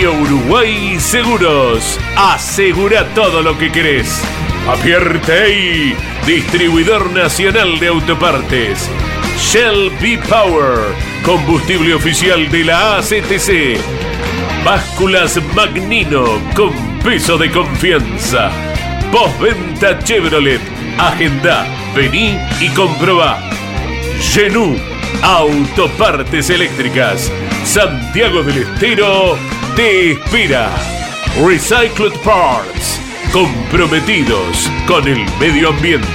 Uruguay Seguros. Asegura todo lo que querés. Apierte distribuidor nacional de autopartes. Shell B Power, combustible oficial de la ACTC. Básculas Magnino con peso de confianza. Postventa Chevrolet. Agenda, vení y comprobá. Genú, autopartes eléctricas. Santiago del Estero te espera. Recycled Parts, comprometidos con el medio ambiente.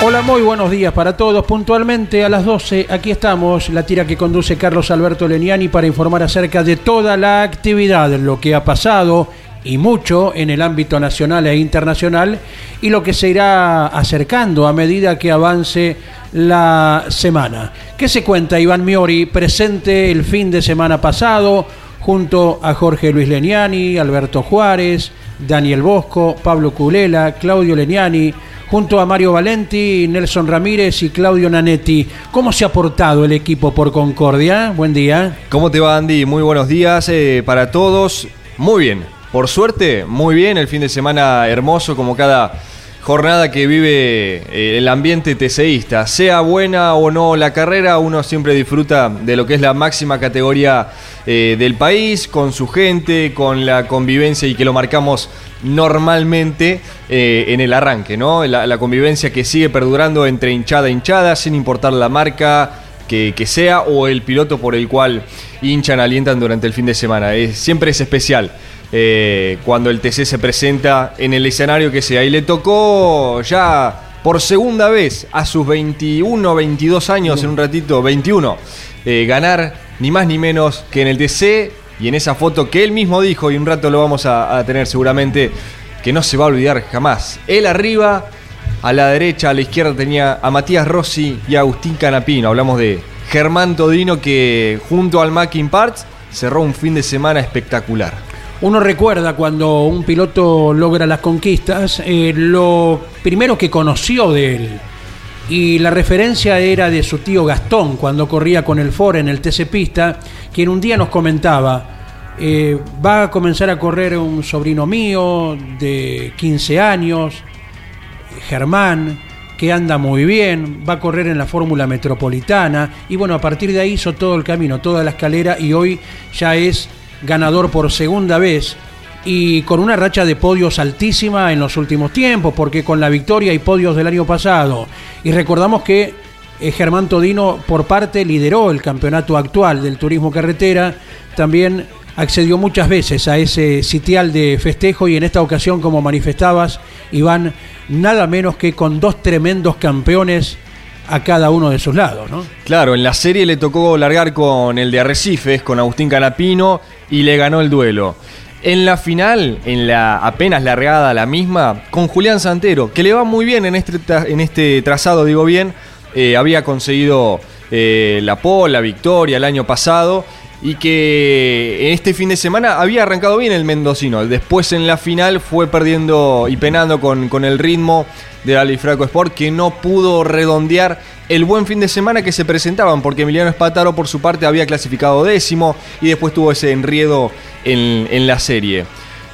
Hola, muy buenos días para todos. Puntualmente a las 12, aquí estamos, la tira que conduce Carlos Alberto Leniani para informar acerca de toda la actividad, lo que ha pasado y mucho en el ámbito nacional e internacional y lo que se irá acercando a medida que avance la semana. ¿Qué se cuenta Iván Miori, presente el fin de semana pasado junto a Jorge Luis Leniani, Alberto Juárez, Daniel Bosco, Pablo Culela, Claudio Leniani, junto a Mario Valenti, Nelson Ramírez y Claudio Nanetti. ¿Cómo se ha portado el equipo por Concordia? Buen día. ¿Cómo te va Andy? Muy buenos días eh, para todos. Muy bien, por suerte, muy bien. El fin de semana hermoso como cada jornada que vive eh, el ambiente teseísta. Sea buena o no la carrera, uno siempre disfruta de lo que es la máxima categoría eh, del país, con su gente, con la convivencia y que lo marcamos normalmente eh, en el arranque, ¿no? La, convivencia que sigue perdurando entre hinchada e hinchada, sin importar la marca. Que, sea o el piloto por el cual hinchan, alientan durante el fin de semana. siempre es especial. Eh, cuando el TC se presenta en el escenario que sea. Y le tocó ya por segunda vez a sus 21, 22 años, en un ratito, 21, eh, ganar ni más ni menos que en el TC y en esa foto que él mismo dijo, y un rato lo vamos a, tener seguramente, que no se va a olvidar jamás. Él arriba, a la derecha, a la izquierda tenía a Matías Rossi y a Agustín Canapino. Hablamos de Germán Todino que junto al Mackin Parts cerró un fin de semana espectacular. Uno recuerda cuando un piloto logra las conquistas, eh, lo primero que conoció de él, y la referencia era de su tío Gastón cuando corría con el Ford en el TC Pista, quien un día nos comentaba, eh, va a comenzar a correr un sobrino mío de 15 años, Germán, que anda muy bien, va a correr en la Fórmula Metropolitana, y bueno, a partir de ahí hizo todo el camino, toda la escalera, y hoy ya es ganador por segunda vez y con una racha de podios altísima en los últimos tiempos, porque con la victoria y podios del año pasado, y recordamos que eh, Germán Todino por parte lideró el campeonato actual del turismo carretera, también accedió muchas veces a ese sitial de festejo y en esta ocasión, como manifestabas, Iván, nada menos que con dos tremendos campeones a cada uno de sus lados, ¿no? Claro, en la serie le tocó largar con el de Arrecifes, con Agustín Canapino, y le ganó el duelo. En la final, en la apenas largada la misma, con Julián Santero, que le va muy bien en este, en este trazado, digo bien, eh, había conseguido eh, la pole, la victoria el año pasado, y que este fin de semana había arrancado bien el mendocino. Después en la final fue perdiendo y penando con, con el ritmo del Alifraco Sport, que no pudo redondear el buen fin de semana que se presentaban, porque Emiliano Espataro por su parte había clasificado décimo y después tuvo ese enriedo en, la serie.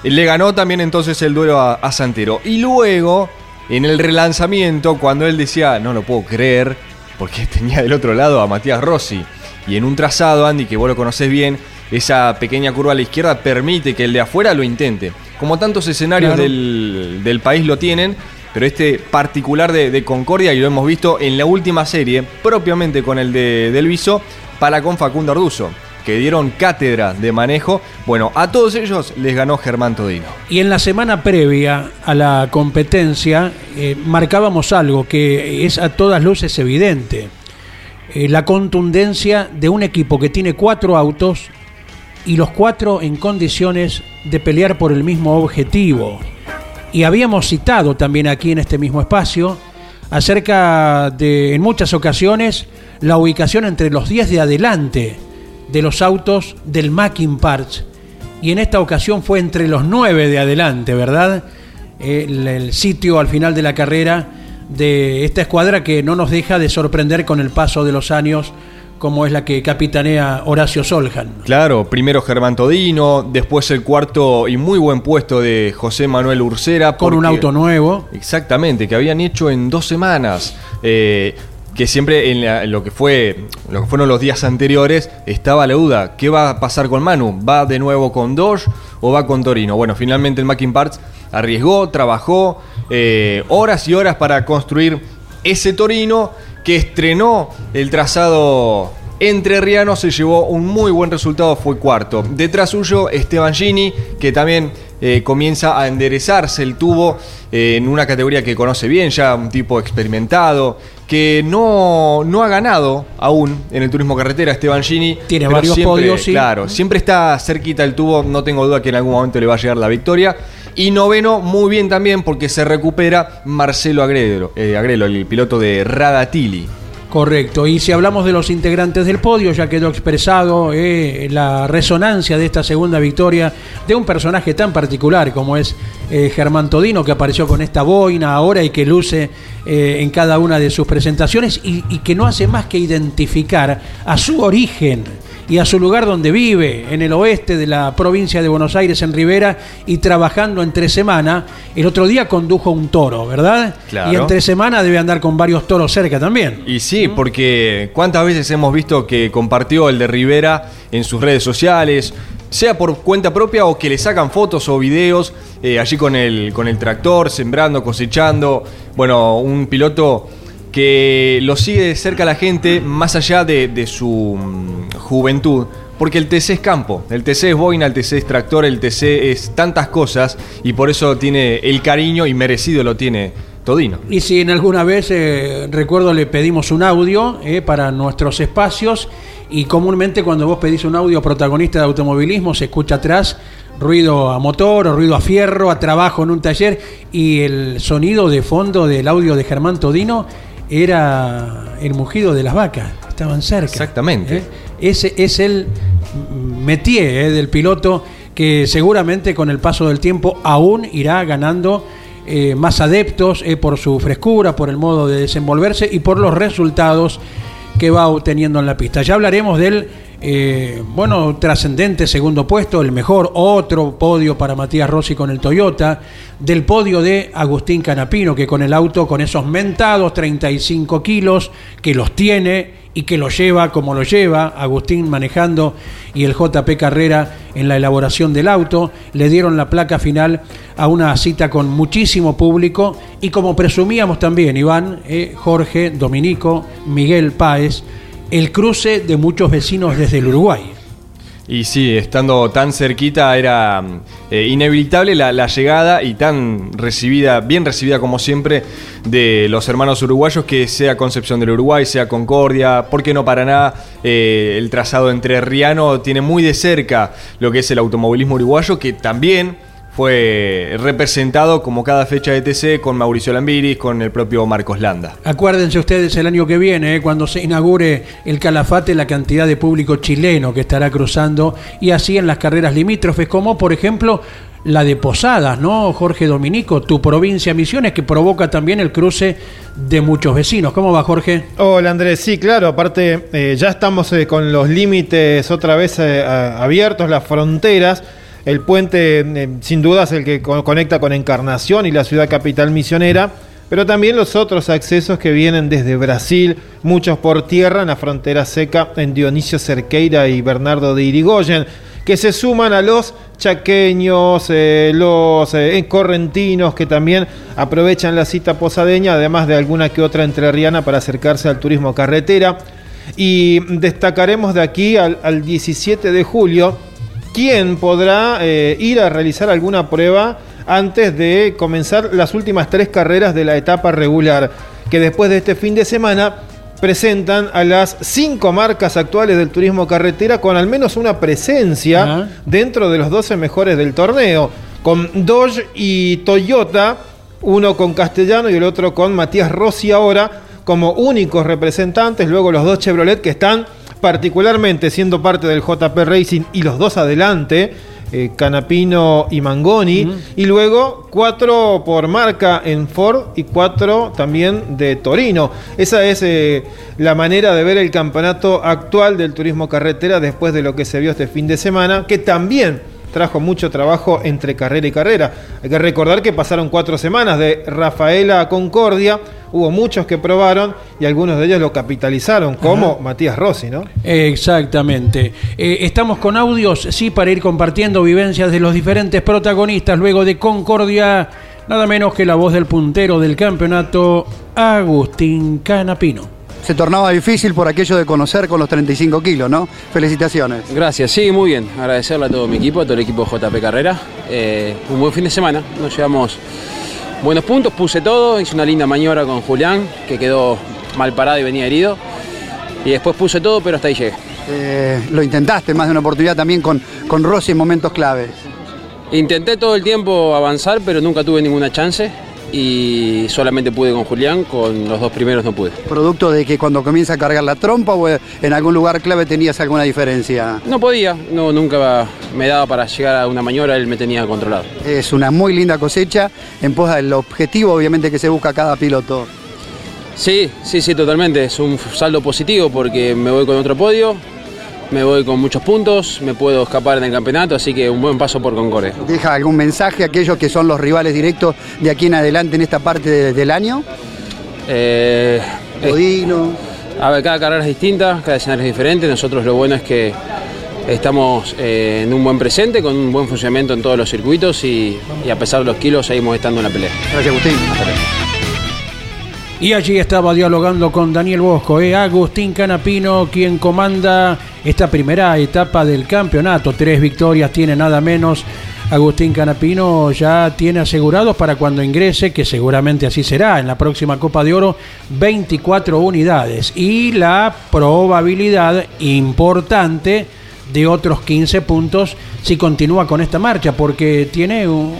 Le ganó también entonces el duelo a, a, Santero. Y luego, en el relanzamiento, cuando él decía, no lo puedo creer, porque tenía del otro lado a Matías Rossi. Y en un trazado, Andy, que vos lo conocés bien, esa pequeña curva a la izquierda permite que el de afuera lo intente. Como tantos escenarios del, del país lo tienen, pero este particular de, Concordia, y lo hemos visto en la última serie, propiamente con el de Del Viso, para con Facundo Arduzo que dieron cátedra de manejo. Bueno, a todos ellos les ganó Germán Todino. Y en la semana previa a la competencia eh, marcábamos algo que es a todas luces evidente. Eh, la contundencia de un equipo que tiene cuatro autos y los cuatro en condiciones de pelear por el mismo objetivo. Y habíamos citado también aquí en este mismo espacio acerca de, en muchas ocasiones, la ubicación entre los 10 de adelante de los autos del Mackin Parts. Y en esta ocasión fue entre los 9 de adelante, ¿verdad? El, el sitio al final de la carrera de esta escuadra que no nos deja de sorprender con el paso de los años como es la que capitanea Horacio Soljan. Claro, primero Germán Todino, después el cuarto y muy buen puesto de José Manuel Ursera. Con un auto nuevo. Exactamente, que habían hecho en dos semanas. Eh, que siempre en, la- en lo que fue lo que fueron los días anteriores estaba la duda, ¿qué va a pasar con Manu? ¿Va de nuevo con Dodge o va con Torino? Bueno, finalmente el Mackin Parts arriesgó, trabajó eh, horas y horas para construir ese Torino que estrenó el trazado entre Riano se llevó un muy buen resultado, fue cuarto. Detrás suyo, Esteban Gini, que también eh, comienza a enderezarse el tubo eh, en una categoría que conoce bien, ya un tipo experimentado, que no, no ha ganado aún en el turismo carretera, Esteban Gini. Tiene varios siempre, podios, sí. Claro, siempre está cerquita el tubo, no tengo duda que en algún momento le va a llegar la victoria. Y noveno, muy bien también, porque se recupera Marcelo eh, Agrelo el piloto de Radatili. Correcto. Y si hablamos de los integrantes del podio, ya quedó expresado eh, la resonancia de esta segunda victoria de un personaje tan particular como es eh, Germán Todino, que apareció con esta boina ahora y que luce en cada una de sus presentaciones y que no hace más que identificar a su origen y a su lugar donde vive, en el oeste de la provincia de Buenos Aires, en Rivera, y trabajando entre semana. El otro día condujo un toro, ¿verdad? Claro. Y entre semana debe andar con varios toros cerca también. Y sí, porque cuántas veces hemos visto que compartió el de Rivera en sus redes sociales, sea por cuenta propia o que le sacan fotos o videos eh, allí con el, con el tractor, sembrando, cosechando. Bueno, un piloto que lo sigue de cerca la gente más allá de, su mm, juventud. Porque el TC es campo, el TC es boina, el TC es tractor, el TC es tantas cosas y por eso tiene el cariño y merecido lo tiene Todino. Y si en alguna vez, eh, recuerdo, le pedimos un audio eh, para nuestros espacios y comúnmente cuando vos pedís un audio protagonista de automovilismo se escucha atrás ruido a motor o ruido a fierro, a trabajo en un taller y el sonido de fondo del audio de Germán Todino era el mugido de las vacas, estaban cerca. Exactamente. ¿eh? Ese es el métier eh, del piloto que seguramente con el paso del tiempo aún irá ganando eh, más adeptos por su frescura, por el modo de desenvolverse y por los resultados que va obteniendo en la pista. Ya hablaremos del eh, bueno trascendente segundo puesto, el mejor otro podio para Matías Rossi con el Toyota, del podio de Agustín Canapino que con el auto con esos mentados 35 kilos que los tiene y que lo lleva como lo lleva, Agustín manejando y el JP Carrera en la elaboración del auto, le dieron la placa final a una cita con muchísimo público y como presumíamos también, Iván, eh, Jorge, Dominico, Miguel Páez, el cruce de muchos vecinos desde el Uruguay. Y sí, estando tan cerquita era eh, inevitable la, llegada y tan recibida, bien recibida como siempre, de los hermanos uruguayos, que sea Concepción del Uruguay, sea Concordia, ¿por qué no Paraná? Eh, el trazado entre Riano tiene muy de cerca lo que es el automovilismo uruguayo, que también fue representado como cada fecha de TC con Mauricio Lambiris, con el propio Marcos Landa. Acuérdense ustedes el año que viene, eh, cuando se inaugure el Calafate, la cantidad de público chileno que estará cruzando y así en las carreras limítrofes, como por ejemplo la de Posadas, ¿no? Jorge Dominico, tu provincia Misiones, que provoca también el cruce de muchos vecinos. ¿Cómo va, Jorge? Hola Andrés, sí, claro, aparte eh, ya estamos eh, con los límites otra vez eh, abiertos, las fronteras. El puente eh, sin duda es el que co- conecta con Encarnación y la ciudad capital misionera, pero también los otros accesos que vienen desde Brasil, muchos por tierra en la frontera seca en Dionisio Cerqueira y Bernardo de Irigoyen, que se suman a los chaqueños, eh, los eh, correntinos que también aprovechan la cita posadeña, además de alguna que otra entrerriana para acercarse al turismo carretera. Y destacaremos de aquí al, al 17 de julio quién podrá eh, ir a realizar alguna prueba antes de comenzar las últimas tres carreras de la etapa regular, que después de este fin de semana presentan a las cinco marcas actuales del turismo carretera con al menos una presencia dentro de los 12 mejores del torneo, con Dodge y Toyota, uno con Castellano y el otro con Matías Rossi ahora como únicos representantes, luego los dos Chevrolet que están particularmente siendo parte del JP Racing y los dos adelante, eh, Canapino y Mangoni, y luego cuatro por marca en Ford y cuatro también de Torino. Esa es eh, la manera de ver el campeonato actual del turismo carretera después de lo que se vio este fin de semana, que también trajo mucho trabajo entre carrera y carrera. Hay que recordar que pasaron cuatro semanas de Rafaela a Concordia, hubo muchos que probaron y algunos de ellos lo capitalizaron, como Matías Rossi, ¿no? Exactamente. Eh, estamos con audios, sí, para ir compartiendo vivencias de los diferentes protagonistas luego de Concordia, nada menos que la voz del puntero del campeonato, Agustín Canapino. Se tornaba difícil por aquello de conocer con los 35 kilos, ¿no? Felicitaciones. Gracias, sí, muy bien. Agradecerle a todo mi equipo, a todo el equipo de JP Carrera. Eh, un buen fin de semana, nos llevamos buenos puntos, puse todo, hice una linda maniobra con Julián, que quedó mal parado y venía herido. Y después puse todo, pero hasta ahí llegué. Eh, lo intentaste más de una oportunidad también con, con Rossi en momentos claves. Intenté todo el tiempo avanzar, pero nunca tuve ninguna chance. Y solamente pude con Julián, con los dos primeros no pude. Producto de que cuando comienza a cargar la trompa o en algún lugar clave tenías alguna diferencia. No podía, no, nunca me daba para llegar a una maniobra, él me tenía controlado. Es una muy linda cosecha en pos del objetivo obviamente que se busca cada piloto. Sí, sí, sí, totalmente. Es un saldo positivo porque me voy con otro podio, me voy con muchos puntos, me puedo escapar en el campeonato, así que un buen paso por Concordia. ¿Deja algún mensaje a aquellos que son los rivales directos de aquí en adelante en esta parte de- del año? Eh, eh, a ver, cada carrera es distinta, cada escenario es diferente. Nosotros lo bueno es que estamos eh, en un buen presente, con un buen funcionamiento en todos los circuitos y, y a pesar de los kilos seguimos estando en la pelea. Gracias, Agustín. Y allí estaba dialogando con Daniel Bosco, eh, Agustín Canapino, quien comanda esta primera etapa del campeonato. Tres victorias tiene nada menos. Agustín Canapino ya tiene asegurados para cuando ingrese, que seguramente así será, en la próxima Copa de Oro, 24 unidades. Y la probabilidad importante de otros 15 puntos si continúa con esta marcha, porque tiene un-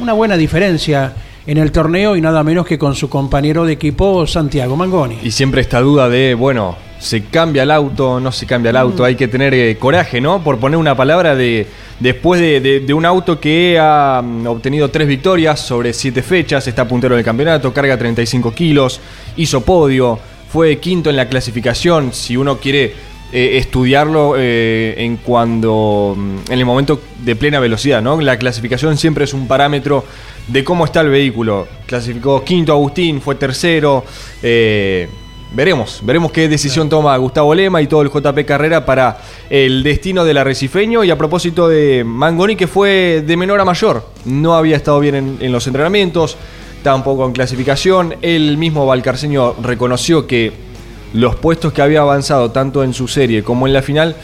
una buena diferencia en el torneo y nada menos que con su compañero de equipo Santiago Mangoni. Y siempre esta duda de, bueno, ¿se cambia el auto? ¿No se cambia el auto? Hay que tener eh, coraje, ¿no? Por poner una palabra de después de, de- de un auto que ha mm, obtenido tres victorias sobre siete fechas, está puntero del campeonato, carga 35 kilos, hizo podio, fue quinto en la clasificación. Si uno quiere eh, estudiarlo eh, en cuando mm, en el momento de plena velocidad, ¿no? La clasificación siempre es un parámetro de cómo está el vehículo. Clasificó quinto Agustín, fue tercero. eh, veremos, veremos qué decisión toma Gustavo Lema y todo el JP Carrera para el destino del arrecifeño. Y a propósito de Mangoni, que fue de menor a mayor, no había estado bien en, en los entrenamientos, tampoco en clasificación. El mismo Valcarceño reconoció que los puestos que había avanzado tanto en su serie como en la final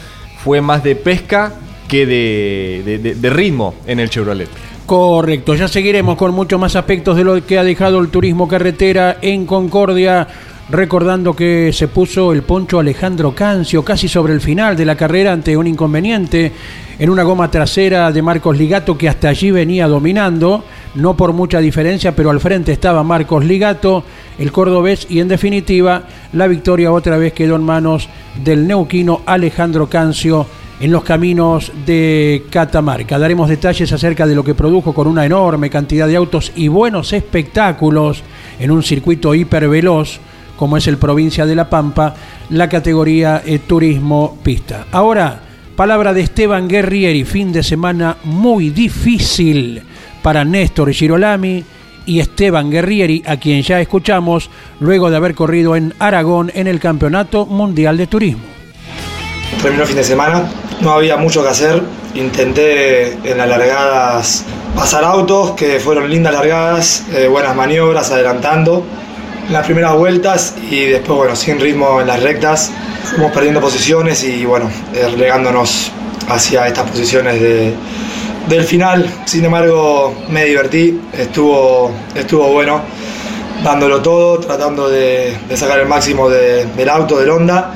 fue más de pesca que de, de- ritmo en el Chevrolet. Correcto, ya seguiremos con muchos más aspectos de lo que ha dejado el turismo carretera en Concordia. Recordando que se puso el poncho Alejandro Cancio casi sobre el final de la carrera ante un inconveniente en una goma trasera de Marcos Ligato que hasta allí venía dominando, no por mucha diferencia, pero al frente estaba Marcos Ligato, el cordobés, y en definitiva la victoria otra vez quedó en manos del neuquino Alejandro Cancio en los caminos de Catamarca. Daremos detalles acerca de lo que produjo con una enorme cantidad de autos y buenos espectáculos en un circuito hiperveloz como es el provincia de La Pampa, la categoría eh, turismo pista. Ahora, palabra de Esteban Guerrieri, fin de semana muy difícil para Néstor Girolami y Esteban Guerrieri, a quien ya escuchamos luego de haber corrido en Aragón en el Campeonato Mundial de Turismo. Terminó fin de semana, no había mucho que hacer. Intenté en las largadas pasar autos, que fueron lindas largadas, eh, buenas maniobras, adelantando las primeras vueltas y después, bueno, sin ritmo en las rectas, fuimos perdiendo posiciones y, bueno, eh, relegándonos hacia estas posiciones de, del final. Sin embargo, me divertí, estuvo, estuvo bueno dándolo todo, tratando de, de sacar el máximo de- del auto, del Honda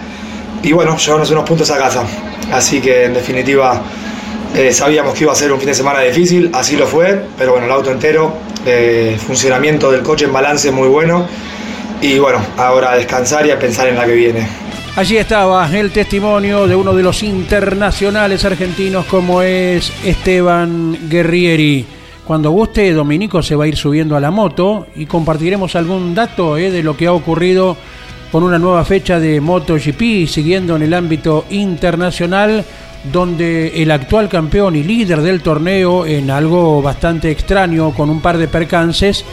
y bueno, llevarnos unos puntos a casa. Así que en definitiva eh, sabíamos que iba a ser un fin de semana difícil, así lo fue, pero bueno, el auto entero, eh, funcionamiento del coche en balance muy bueno y bueno, ahora a descansar y a pensar en la que viene. Allí estaba el testimonio de uno de los internacionales argentinos como es Esteban Guerrieri. Cuando guste, Dominico se va a ir subiendo a la moto y compartiremos algún dato eh, de lo que ha ocurrido con una nueva fecha de MotoGP, siguiendo en el ámbito internacional, donde el actual campeón y líder del torneo, en algo bastante extraño, con un par de percances,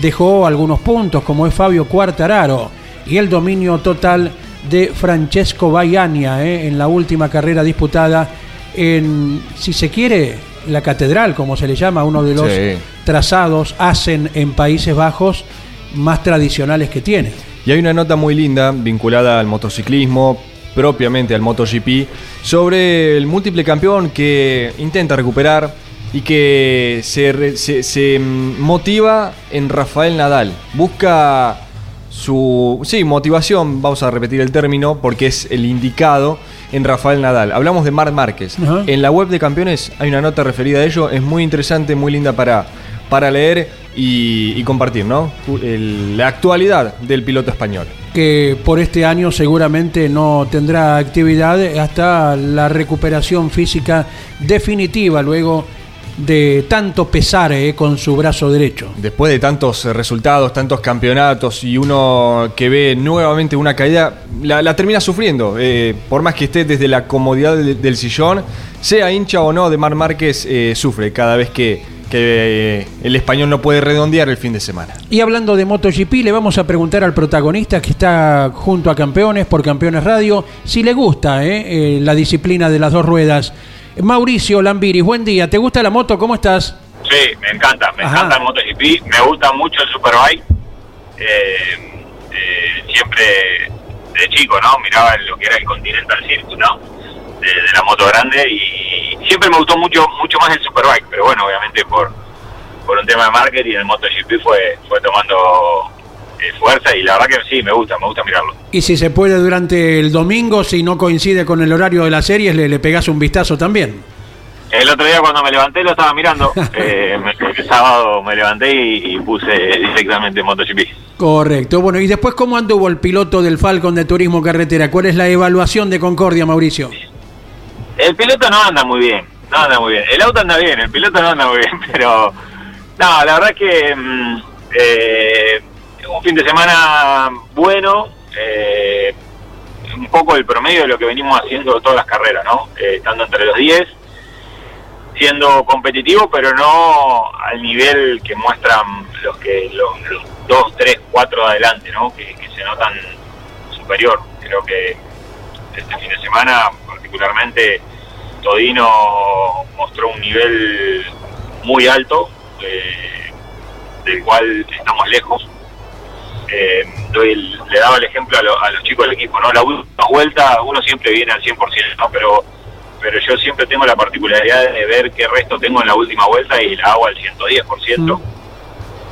dejó algunos puntos, como es Fabio Quartararo, y el dominio total de Francesco Baiania eh, en la última carrera disputada en, si se quiere, la catedral, como se le llama, uno de los Sí. trazados, hacen en Países Bajos más tradicionales que tiene. Y hay una nota muy linda vinculada al motociclismo, propiamente al MotoGP, sobre el múltiple campeón que intenta recuperar y que se, se- se, motiva en Rafael Nadal. Busca su sí, motivación, vamos a repetir el término, porque es el indicado en Rafael Nadal. Hablamos de Marc Márquez. En la web de campeones hay una nota referida a ello, es muy interesante, muy linda para, para leer y, y compartir, ¿no? El- la actualidad del piloto español. que por este año seguramente no tendrá actividad hasta la recuperación física definitiva luego de tanto pesar eh, con su brazo derecho. Después de tantos eh, resultados, tantos campeonatos y uno que ve nuevamente una caída, la, la termina sufriendo. Eh, por más que esté desde la comodidad del, del sillón, sea hincha o no de Mar Márquez, eh, sufre cada vez que, que, eh, el español no puede redondear el fin de semana. Y hablando de MotoGP, le vamos a preguntar al protagonista que está junto a Campeones por Campeones Radio si le gusta eh, eh, la disciplina de las dos ruedas. Mauricio Lambiris, buen día. ¿Te gusta la moto? ¿Cómo estás? Sí, me encanta, me Ajá. encanta el MotoGP, me gusta mucho el Superbike. Eh, eh, siempre de chico, ¿no? Miraba lo que era el Continental Circuit, ¿no? De, de la moto grande y siempre me gustó mucho mucho más el Superbike, pero bueno, obviamente por, por un tema de marketing el MotoGP fue, fue tomando eh, fuerza y la verdad que sí, me gusta, me gusta mirarlo. Y si se puede durante el domingo, si no coincide con el horario de las series, le, le pegás un vistazo también. El otro día cuando me levanté lo estaba mirando, eh, el sábado me levanté y, y puse directamente MotoGP. Correcto. Bueno, y después, ¿cómo anduvo el piloto del Falcon de Turismo Carretera? ¿Cuál es la evaluación de Concordia, Mauricio? El piloto no anda muy bien, no anda muy bien. El auto anda bien, el piloto no anda muy bien, pero no, la verdad es que mm, eh, un fin de semana bueno, eh, un poco el promedio de lo que venimos haciendo todas las carreras, ¿no? Eh, estando entre los 10, siendo competitivo, pero no al nivel que muestran los que los, los 2, 3, 4 adelante, ¿no? Que se notan superior. Creo que este fin de semana, particularmente, Todino mostró un nivel muy alto, eh, del cual estamos lejos. Eh, doy el- le daba el ejemplo a, lo- a los chicos del equipo, ¿no? La última vuelta uno siempre viene al 100%, ¿no? Pero, pero yo siempre tengo la particularidad de ver qué resto tengo en la última vuelta y la hago al 110%.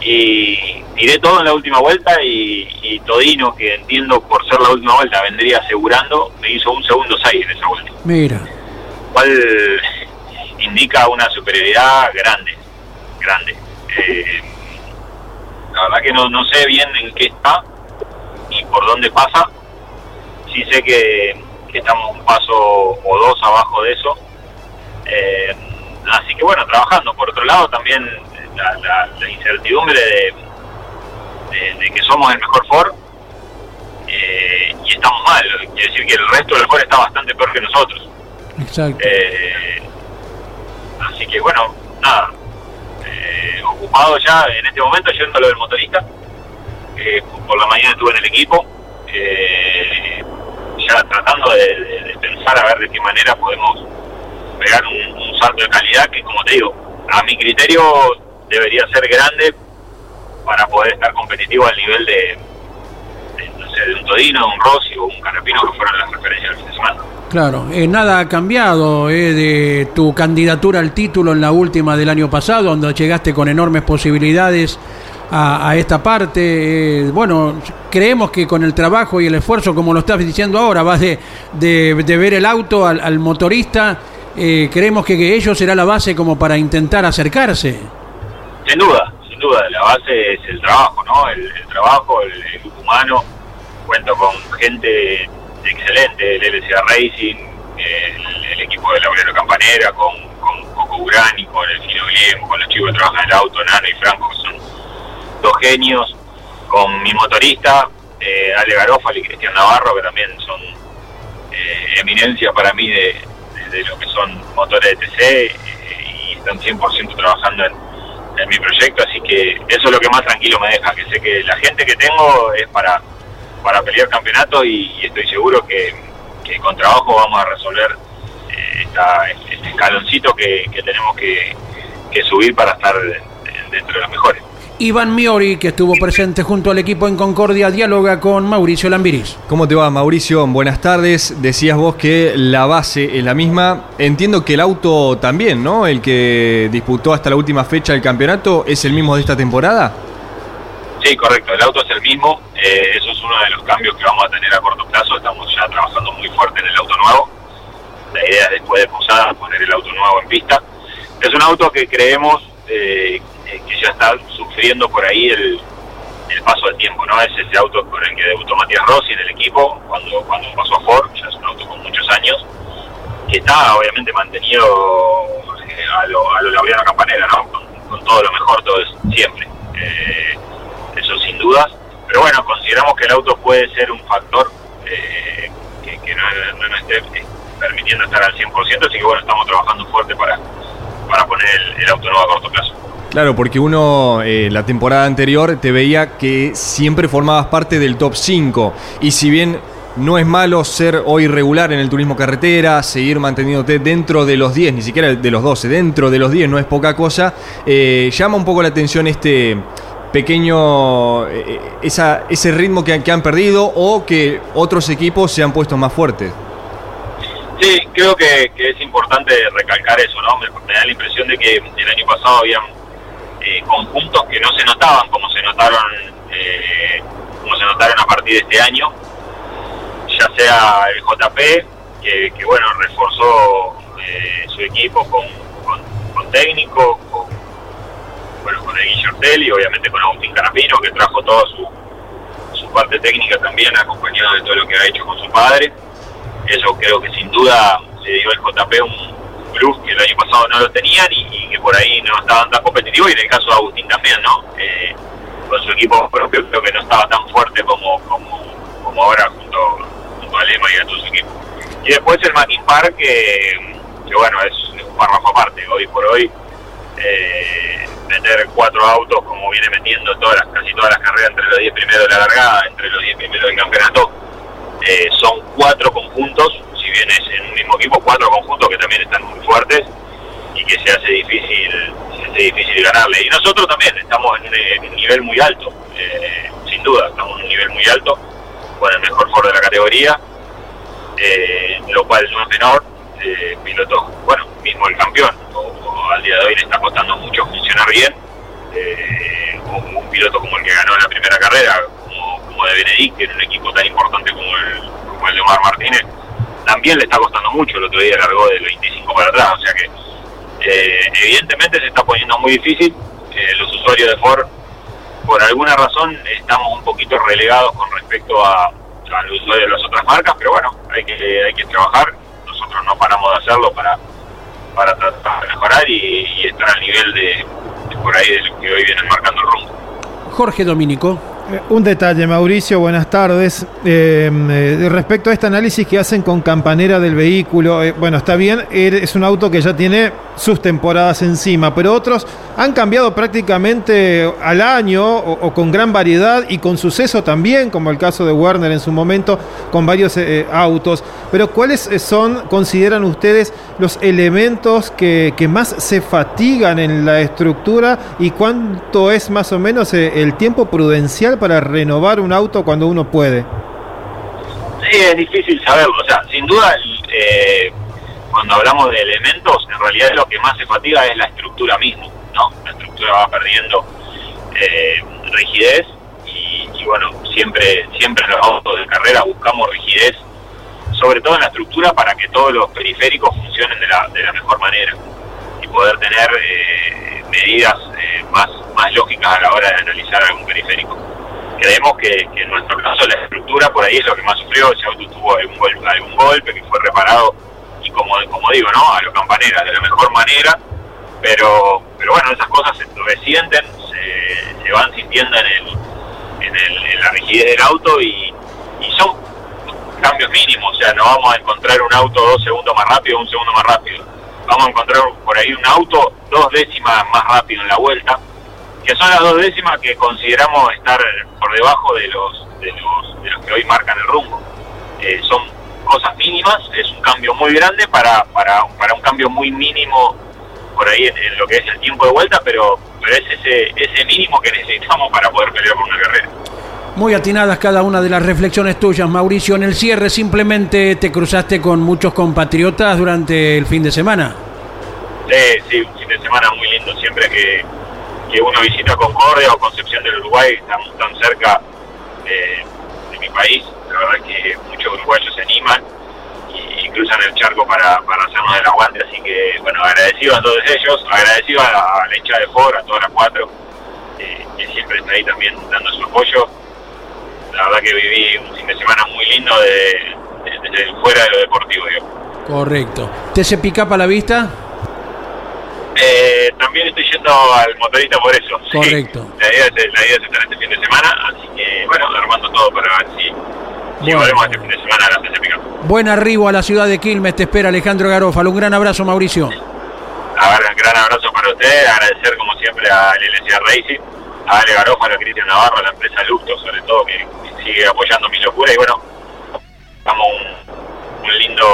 Y tiré todo en la última vuelta y, y Todino, que entiendo por ser la última vuelta, vendría asegurando, me hizo un segundo 6 en esa vuelta Mira. Cual indica una superioridad grande, grande. Eh, la verdad que no, no sé bien en qué está y por dónde pasa. Sí sé que, que estamos un paso o dos abajo de eso. Eh, así que bueno, trabajando. Por otro lado, también la, la- la incertidumbre de, que somos el mejor Ford eh, y estamos mal. Quiere decir que el resto del Ford está bastante peor que nosotros. Exacto. Eh, así que bueno, nada, eh, ocupado ya en este momento yendo a lo del motorista. Eh, por la mañana estuve en el equipo, eh, ya tratando de, pensar a ver de qué manera podemos pegar un salto de calidad que, como te digo, a mi criterio debería ser grande para poder estar competitivo al nivel de, de, un Todino, un Rossi o un que fueron las referencias del fin de semana. Claro, eh, nada ha cambiado eh, de tu candidatura al título en la última del año pasado, donde llegaste con enormes posibilidades a, a esta parte. Eh, bueno, creemos que con el trabajo y el esfuerzo, como lo estás diciendo ahora, vas de, de, de ver el auto al, al motorista, creemos que, que ello será la base como para intentar acercarse. Sin duda, sin duda, la base es el trabajo, ¿no? El, el trabajo, el, el humano. Cuento con gente excelente, el LCA Racing, el, el equipo de Laureano Campanera, con, con Coco Urani, con el Fino Guillem, con los chicos que trabajan en el auto, Nano y Franco, que son dos genios, con mi motorista, eh, Ale Garófalo y Cristian Navarro, que también son eh, eminencia para mí de, de- de lo que son motores de TC eh, y están 100% trabajando en, en mi proyecto, así que eso es lo que más tranquilo me deja, que sé que la gente que tengo es para, para pelear campeonato y, y estoy seguro que, que con trabajo vamos a resolver eh, esta- este escaloncito que, que tenemos que, que subir para estar de- dentro de los mejores. Iván Miori, que estuvo presente junto al equipo en Concordia, dialoga con Mauricio Lambiris. ¿Cómo te va, Mauricio? Buenas tardes. Decías vos que la base es la misma. Entiendo que el auto también, ¿no? El que disputó hasta la última fecha del campeonato es el mismo de esta temporada. Sí, correcto, el auto es el mismo, eh, eso es uno de los cambios que vamos a tener a corto plazo, estamos ya trabajando muy fuerte en el auto nuevo, la idea es después de Posada poner el auto nuevo en pista. Es un auto que creemos eh, eh, que ya está sufriendo por ahí el, el paso del tiempo, ¿no? Es ese auto con el que debutó Matías Rossi en el equipo cuando, cuando pasó a Ford, ya es un auto con muchos años, que está obviamente mantenido a lo, a lo Laureano Campanera, ¿no? Con, todo lo mejor, todo es siempre. Eso sin dudas. Pero bueno, consideramos que el auto puede ser un factor eh, que, no, no nos esté eh, permitiendo estar al 100%, así que bueno, estamos trabajando fuerte para, para poner el, auto nuevo a corto plazo. Claro, porque uno eh, la temporada anterior te veía que siempre formabas parte del top 5. Y si bien no es malo ser hoy regular en el turismo carretera, seguir manteniéndote dentro de los 10, ni siquiera de los 12, dentro de los 10 no es poca cosa, llama un poco la atención este pequeño, eh, esa, ese ritmo que, que han perdido o que otros equipos se han puesto más fuertes. Sí, creo que, que es importante recalcar eso, ¿no? Me, da la impresión de que el año pasado habían eh, conjuntos que no se notaban como se notaron eh, como se notaron a partir de este año, ya sea el JP, que, bueno, reforzó eh, su equipo con, con, técnico, con, con el Guillertelli y obviamente con Agustín Carapino, que trajo toda su, su parte técnica también, acompañado de todo lo que ha hecho con su padre. Eso creo que sin duda le dio al JP un plus que el año pasado no lo tenían y, y que por ahí no estaban tan competitivos y en el caso de Agustín también, ¿no? Eh, con su equipo propio creo que no estaba tan fuerte como, como, como ahora junto, junto a Lema y a todo su equipo. Y después el Mackin Park, que, que bueno, es un párrafo aparte, hoy por hoy eh, meter cuatro autos como viene metiendo todas las, casi todas las carreras entre los 10 primeros de la largada, entre los 10 primeros del campeonato, eh, son cuatro conjuntos, si bien es en un mismo equipo, cuatro conjuntos que también están muy fuertes y que se hace difícil, se hace difícil ganarle. Y nosotros también estamos en un, nivel muy alto, eh, sin duda, estamos en un nivel muy alto, con el mejor Ford de la categoría, eh, lo cual no es menor, eh, pilotos, bueno, mismo el campeón, al día de hoy le está costando mucho funcionar bien, eh, un, piloto como el que ganó la primera carrera, como, como de Benedict, en un equipo tan importante como el, como el de Omar Martínez, también le está costando mucho, el otro día largó del 25 para atrás, o sea que eh, evidentemente se está poniendo muy difícil, eh, los usuarios de Ford por alguna razón estamos un poquito relegados con respecto a, a los usuarios de las otras marcas, pero bueno, hay que, hay que trabajar, nosotros no paramos de hacerlo para, para tratar de mejorar y, y estar al nivel de, de por ahí de lo que hoy vienen marcando el rumbo. Jorge Domínico. Eh, Un detalle, Mauricio, buenas tardes. Eh, eh, respecto a este análisis que hacen con campanera del vehículo, eh, bueno, está bien, es un auto que ya tiene sus temporadas encima, pero otros han cambiado prácticamente al año o, con gran variedad y con suceso también, como el caso de Werner en su momento, con varios eh, autos. Pero ¿cuáles eh, son, consideran ustedes, los elementos que, que más se fatigan en la estructura y cuánto es más o menos eh, el tiempo prudencial para renovar un auto cuando uno puede? Sí, es difícil saberlo. O sea, sin duda, eh, cuando hablamos de elementos, en realidad lo que más se fatiga es la estructura misma, ¿no? La estructura va perdiendo eh, rigidez y, y bueno, siempre, siempre en los autos de carrera buscamos rigidez, sobre todo en la estructura para que todos los periféricos funcionen de la, de la mejor manera y poder tener eh, medidas eh, más, más lógicas a la hora de analizar algún periférico. Creemos que, que en nuestro caso la estructura por ahí es lo que más sufrió, ese auto tuvo algún algún golpe que fue reparado y como, como digo, ¿no? A los campaneras de la mejor manera, pero, pero bueno, esas cosas se resienten, se, se van sintiendo en, el, en, el, en la rigidez del auto y, y son cambios mínimos, o sea, no vamos a encontrar un auto dos segundos más rápido, un segundo más rápido. Vamos a encontrar por ahí un auto dos décimas más rápido en la vuelta, que son las dos décimas que consideramos estar por debajo de los, de los, de los que hoy marcan el rumbo. Eh, son cosas mínimas, es un cambio muy grande para, para, para un cambio muy mínimo por ahí en, en lo que es el tiempo de vuelta, pero, pero es ese, ese mínimo que necesitamos para poder pelear por una carrera. Muy atinadas cada una de las reflexiones tuyas, Mauricio. En el cierre simplemente te cruzaste con muchos compatriotas durante el fin de semana. Sí, sí, un fin de semana muy lindo. Siempre que, que uno visita Concordia o Concepción del Uruguay, estamos tan cerca de, de mi país, la verdad que muchos uruguayos se animan y, y cruzan el charco para, para hacernos el aguante. Así que, bueno, agradecido a todos ellos, agradecido a, a la hinchada de Ford, a todas las cuatro, eh, que siempre está ahí también dando su apoyo. La verdad que viví un fin de semana muy lindo de, de- desde fuera de lo deportivo, digo. Correcto. ¿Te se pica para la vista? Eh, también estoy yendo al motorista por eso. sí. Correcto. La idea, es, la idea es estar este fin de semana, así que bueno, armando todo para ver si, Bueno. volvemos este fin de semana a la CC Pickup. Buen arribo a la ciudad de Quilmes. Te espera Alejandro Garófalo. Un gran abrazo, Mauricio. A ver, un gran abrazo para usted, agradecer como siempre a LLCA Racing, a Ale Garófalo, a Cristian Navarro, a la empresa Lusto, sobre todo, que, que sigue apoyando mi locura y bueno, estamos un, un lindo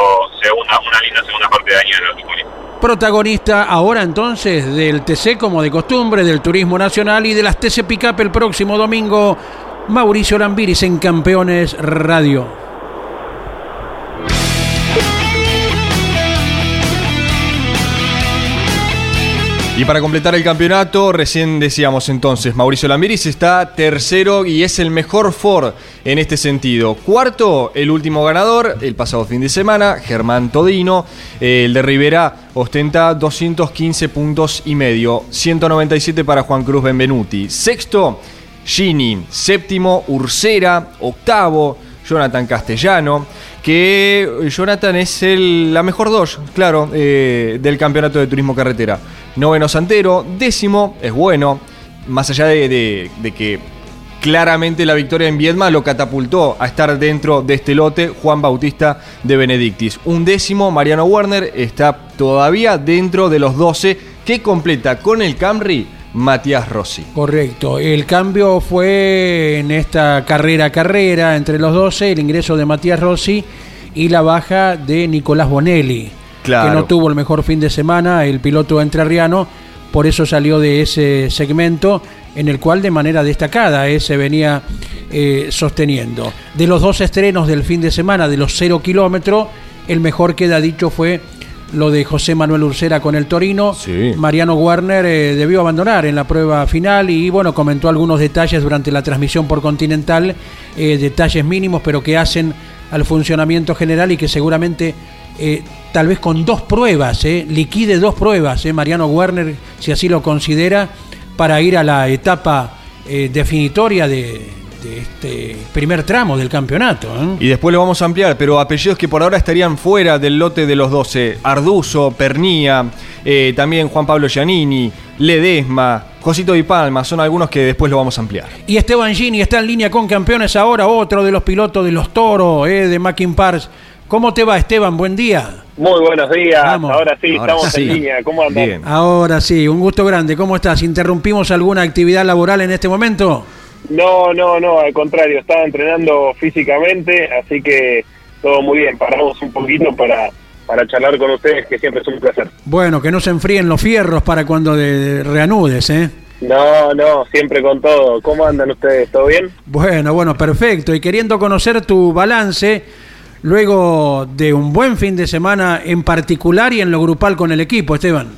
segunda, una linda segunda parte de año en el automovilismo. Protagonista ahora entonces del TC como de costumbre, del turismo nacional y de las TC Pickup el próximo domingo. Mauricio Lambiris en Campeones Radio. Y para completar el campeonato, recién decíamos entonces, Mauricio Lambiris está tercero y es el mejor Ford en este sentido. Cuarto, el último ganador, el pasado fin de semana, Germán Todino. El de Rivera ostenta 215 puntos y medio, 197 para Juan Cruz Benvenuti. Sexto, Gini. Séptimo, Ursera. Octavo, Jonathan Castellano. Que Jonathan es el- la mejor dos, claro, eh, del campeonato de turismo carretera. Noveno Santero. Décimo, es bueno. Más allá de, de- de que claramente la victoria en Viedma lo catapultó a estar dentro de este lote Juan Bautista de Benedictis. Un décimo, Mariano Werner, está todavía dentro de los 12 que completa con el Camry Matías Rossi. Correcto. El cambio fue en esta carrera carrera entre los 12, el ingreso de Matías Rossi y la baja de Nicolás Bonelli, Claro. que no tuvo el mejor fin de semana, el piloto entrerriano, por eso salió de ese segmento en el cual de manera destacada eh, se venía eh, sosteniendo. De los dos estrenos del fin de semana, de los cero kilómetros, el mejor queda dicho fue lo de José Manuel Ursera con el Torino. Sí. Mariano Werner eh, debió abandonar en la prueba final y bueno, comentó algunos detalles durante la transmisión por Continental, eh, detalles mínimos pero que hacen al funcionamiento general y que seguramente eh, tal vez con dos pruebas, liquide dos pruebas, Mariano Werner, si así lo considera, para ir a la etapa definitoria de, de este primer tramo del campeonato. ¿eh? Y después lo vamos a ampliar, pero apellidos que por ahora estarían fuera del lote de los 12. Arduzo, Pernía, eh, también Juan Pablo Giannini, Ledesma, Josito Di Palma, son algunos que después lo vamos a ampliar. Y Esteban Gini está en línea con campeones ahora, otro de los pilotos de los toros, eh, de Mackin Pars. ¿Cómo te va, Esteban? Buen día. Muy buenos días, Vamos. ahora sí, Ahora estamos sí. en línea, ¿cómo andan? Bien. Ahora sí, un gusto grande. ¿Cómo estás? ¿Interrumpimos alguna actividad laboral en este momento? No, no, no, al contrario, estaba entrenando físicamente, así que todo muy bien, paramos un poquito para, para charlar con ustedes, que siempre es un placer. Bueno, que no se enfríen los fierros para cuando de- de reanudes, ¿eh? No, no, siempre con todo. ¿Cómo andan ustedes? ¿Todo bien? Bueno, bueno, perfecto. Y queriendo conocer tu balance luego de un buen fin de semana en particular y en lo grupal con el equipo, Esteban.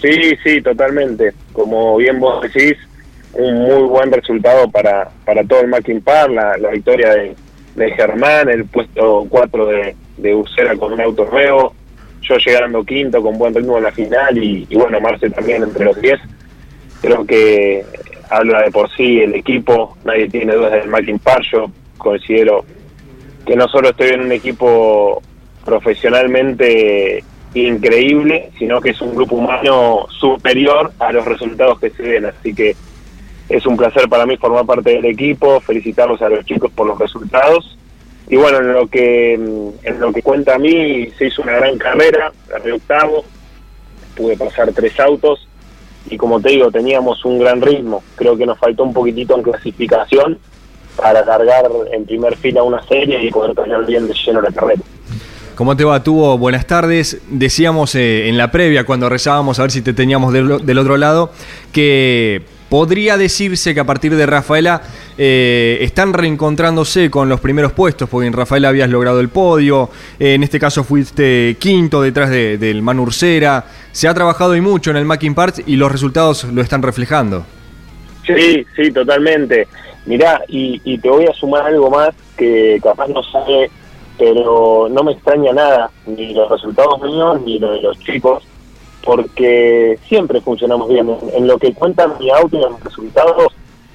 Sí, sí, totalmente. Como bien vos decís, un muy buen resultado para, para todo el Mackin Par, la, la victoria de, de Germán, el puesto 4 de, de Ucera con un auto yo llegando quinto con buen ritmo en la final y, bueno, Marce también entre los 10. Creo que habla de por sí el equipo, nadie tiene dudas del Mackin Par, yo considero que no solo estoy en un equipo profesionalmente increíble, sino que es un grupo humano superior a los resultados que se ven. Así que es un placer para mí formar parte del equipo, felicitarlos a los chicos por los resultados. Y bueno, en lo que en lo que cuenta a mí, se hizo una gran carrera, de octavo, pude pasar tres autos y como te digo, teníamos un gran ritmo. Creo que nos faltó un poquitito en clasificación para cargar en primer fila una serie y poder tener bien de lleno la carrera. ¿Cómo te va, Tuvo? Buenas tardes. Decíamos eh, en la previa, cuando rezábamos a ver si te teníamos del otro lado, que podría decirse que a partir de Rafaela eh, están reencontrándose con los primeros puestos, porque en Rafaela habías logrado el podio, eh, en este caso fuiste quinto detrás de- del Manu Ursera. Se ha trabajado y mucho en el Macking Parts y los resultados lo están reflejando. Sí, sí, totalmente. Mirá, y, y te voy a sumar algo más que capaz no sabe, pero no me extraña nada, ni los resultados míos, ni los de los chicos, porque siempre funcionamos bien. En, en lo que cuenta mi auto y en los resultados,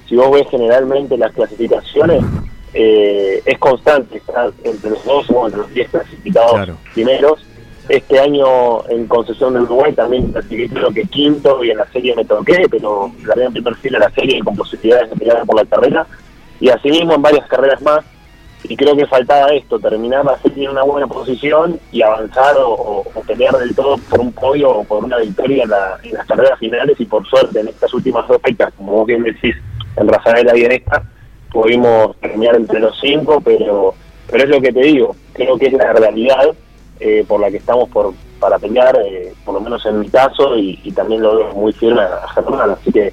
si vos ves generalmente las clasificaciones, eh, es constante estar entre los dos o entre los 10 clasificados Claro. primeros. Este año en Concesión del Uruguay también clasifiqué creo que quinto y en la serie me toqué, pero gané en primer fila la serie con posibilidades de pelear por la carrera. Y asimismo en varias carreras más. Y creo que faltaba esto, terminar serie en una buena posición y avanzar o, pelear del todo por un podio o por una victoria en, la- en las carreras finales. Y por suerte en estas últimas dos fechas, como vos bien decís, en Rafaela y en esta, pudimos terminar entre los cinco, pero, pero es lo que te digo, creo que es la realidad eh, por la que estamos por para pelear, eh, por lo menos en mi caso, y, también lo veo muy firme a Germán, así que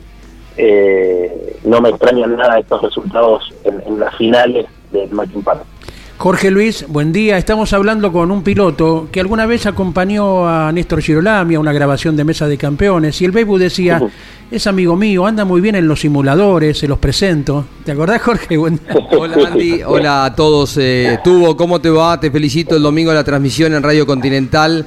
eh, no me extrañan nada estos resultados en las finales Park. Jorge Luis, buen día. Estamos hablando con un piloto que alguna vez acompañó a Néstor Girolami a una grabación de Mesa de Campeones y el Beibu decía, es amigo mío, anda muy bien en los simuladores, se los presento. ¿Te acordás, Jorge? Buen día. Hola Andy, hola a todos. Eh, Tuvo, ¿cómo te va? Te felicito el domingo en la transmisión en Radio Continental.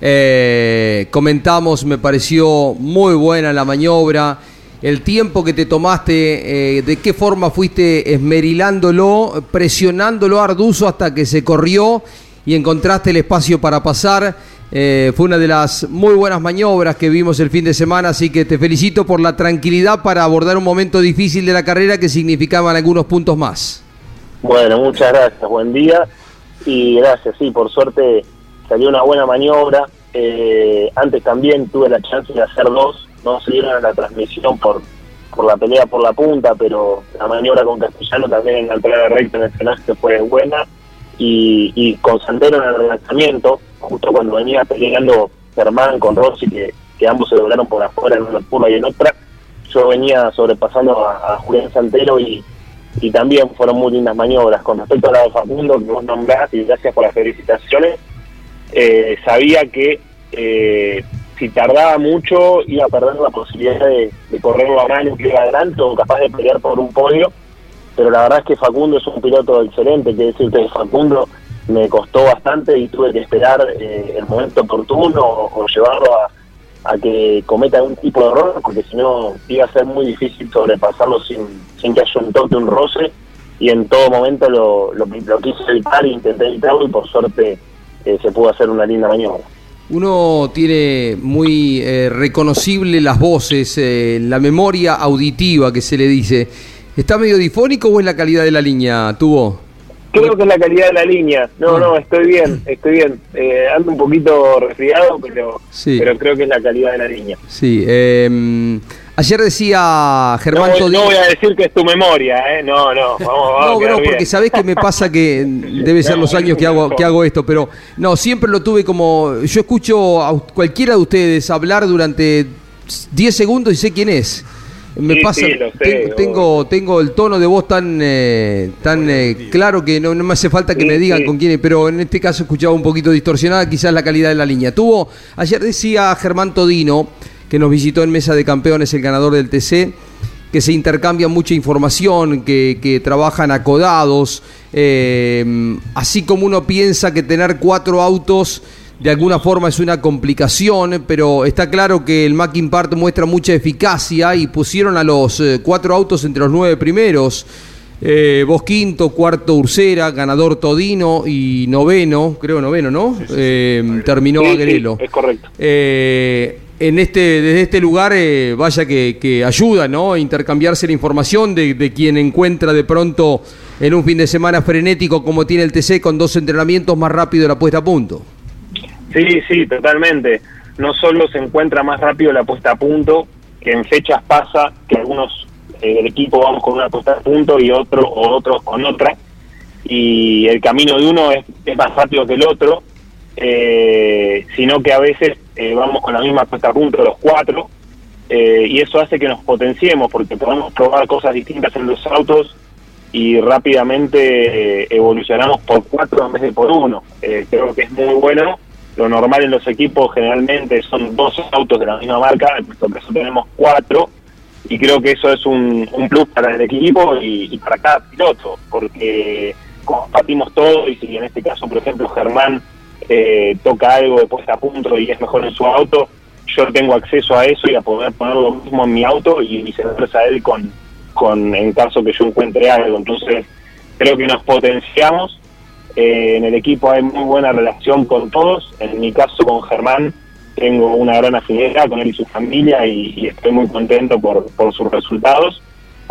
Eh, comentamos, me pareció muy buena la maniobra. El tiempo que te tomaste, eh, de qué forma fuiste esmerilándolo, presionándolo a Arduzo hasta que se corrió y encontraste el espacio para pasar. Eh, fue una de las muy buenas maniobras que vimos el fin de semana, así que te felicito por la tranquilidad para abordar un momento difícil de la carrera que significaban algunos puntos más. Bueno, muchas gracias, buen día y gracias, sí, por suerte salió una buena maniobra. Eh, antes también tuve la chance de hacer dos, no se dieron a la transmisión por, por la pelea por la punta, pero la maniobra con Castellano también en la entrada recta en el frenaje fue buena y, con Santero en el relanzamiento, justo cuando venía peleando Germán con Rossi, que, que ambos se doblaron por afuera en una curva y en otra, yo venía sobrepasando a, a Julián Santero y, y también fueron muy lindas maniobras. Con respecto a la de Facundo, que vos nombrás, y gracias por las felicitaciones, eh, sabía que eh, si tardaba mucho iba a perder la posibilidad de, correrlo a mano que iba adelante o capaz de pelear por un podio, pero la verdad es que Facundo es un piloto excelente, que decirte Facundo me costó bastante y tuve que esperar eh, el momento oportuno o, llevarlo a, que cometa algún tipo de error, porque si no iba a ser muy difícil sobrepasarlo sin, sin que haya un toque, un roce, y en todo momento lo, lo, lo quise evitar, intenté evitarlo y por suerte eh, se pudo hacer una linda maniobra. Uno tiene muy eh, reconocible las voces, eh, la memoria auditiva que se le dice. ¿Está medio difónico o es la calidad de la línea, Tuvo? Creo que es la calidad de la línea. No, no, estoy bien, estoy bien. Eh, ando un poquito resfriado, pero, Sí. pero creo que es la calidad de la línea. Sí. Ayer decía No, Germán voy- Todino... no voy a decir que es tu memoria, ¿eh? No, no, vamos, vamos No, no, bien. porque sabés que me pasa que debe ser los años que hago, que hago esto, pero no, siempre lo tuve como. Yo escucho a cualquiera de ustedes hablar durante 10 segundos y sé quién es. Me Sí, pasa, sí, lo sé, tengo, tengo, tengo el tono de voz tan, eh, tan eh, claro que no, no me hace falta que Sí, me digan sí. con quién es, pero en este caso escuchaba un poquito distorsionada quizás la calidad de la línea. Tuvo, ayer decía Germán Todino, que nos visitó en Mesa de Campeones, el ganador del TC, que se intercambia mucha información, que, que trabajan acodados, eh, así como uno piensa que tener cuatro autos de alguna forma es una complicación, pero está claro que el Mackin Part muestra mucha eficacia y pusieron a los eh, cuatro autos entre los nueve primeros. Eh, vos quinto, cuarto Ursera, ganador Todino y noveno, creo noveno, ¿no? Eh, terminó Sí, sí, Agrelo. es correcto. Eh, en este, desde este lugar, eh, vaya que, que ayuda, ¿no? Intercambiarse la información de, de quien encuentra de pronto en un fin de semana frenético como tiene el TC con dos entrenamientos más rápido la puesta a punto. Sí, sí, totalmente. No solo se encuentra más rápido la puesta a punto, que en fechas pasa que algunos eh, del equipo vamos con una puesta a punto y otro o otros con otra, y el camino de uno es, es más rápido que el otro, eh, sino que a veces eh, vamos con la misma puesta a punto los cuatro, eh, y eso hace que nos potenciemos porque podemos probar cosas distintas en los autos y rápidamente eh, evolucionamos por cuatro en vez de por uno. Creo que es muy bueno. Lo normal en los equipos generalmente son dos autos de la misma marca, en nuestro caso tenemos cuatro, y creo que eso es un, plus para el equipo y para cada piloto, porque compartimos todo y si en este caso, por ejemplo, Germán eh, toca algo de puesta a punto y es mejor en su auto, yo tengo acceso a eso y a poder poner lo mismo en mi auto y viceversa él con, con en caso que yo encuentre algo. Entonces, creo que nos potenciamos. Eh, en el equipo hay muy buena relación con todos. En mi caso, con Germán, tengo una gran afinidad con él y su familia y, y estoy muy contento por, por sus resultados.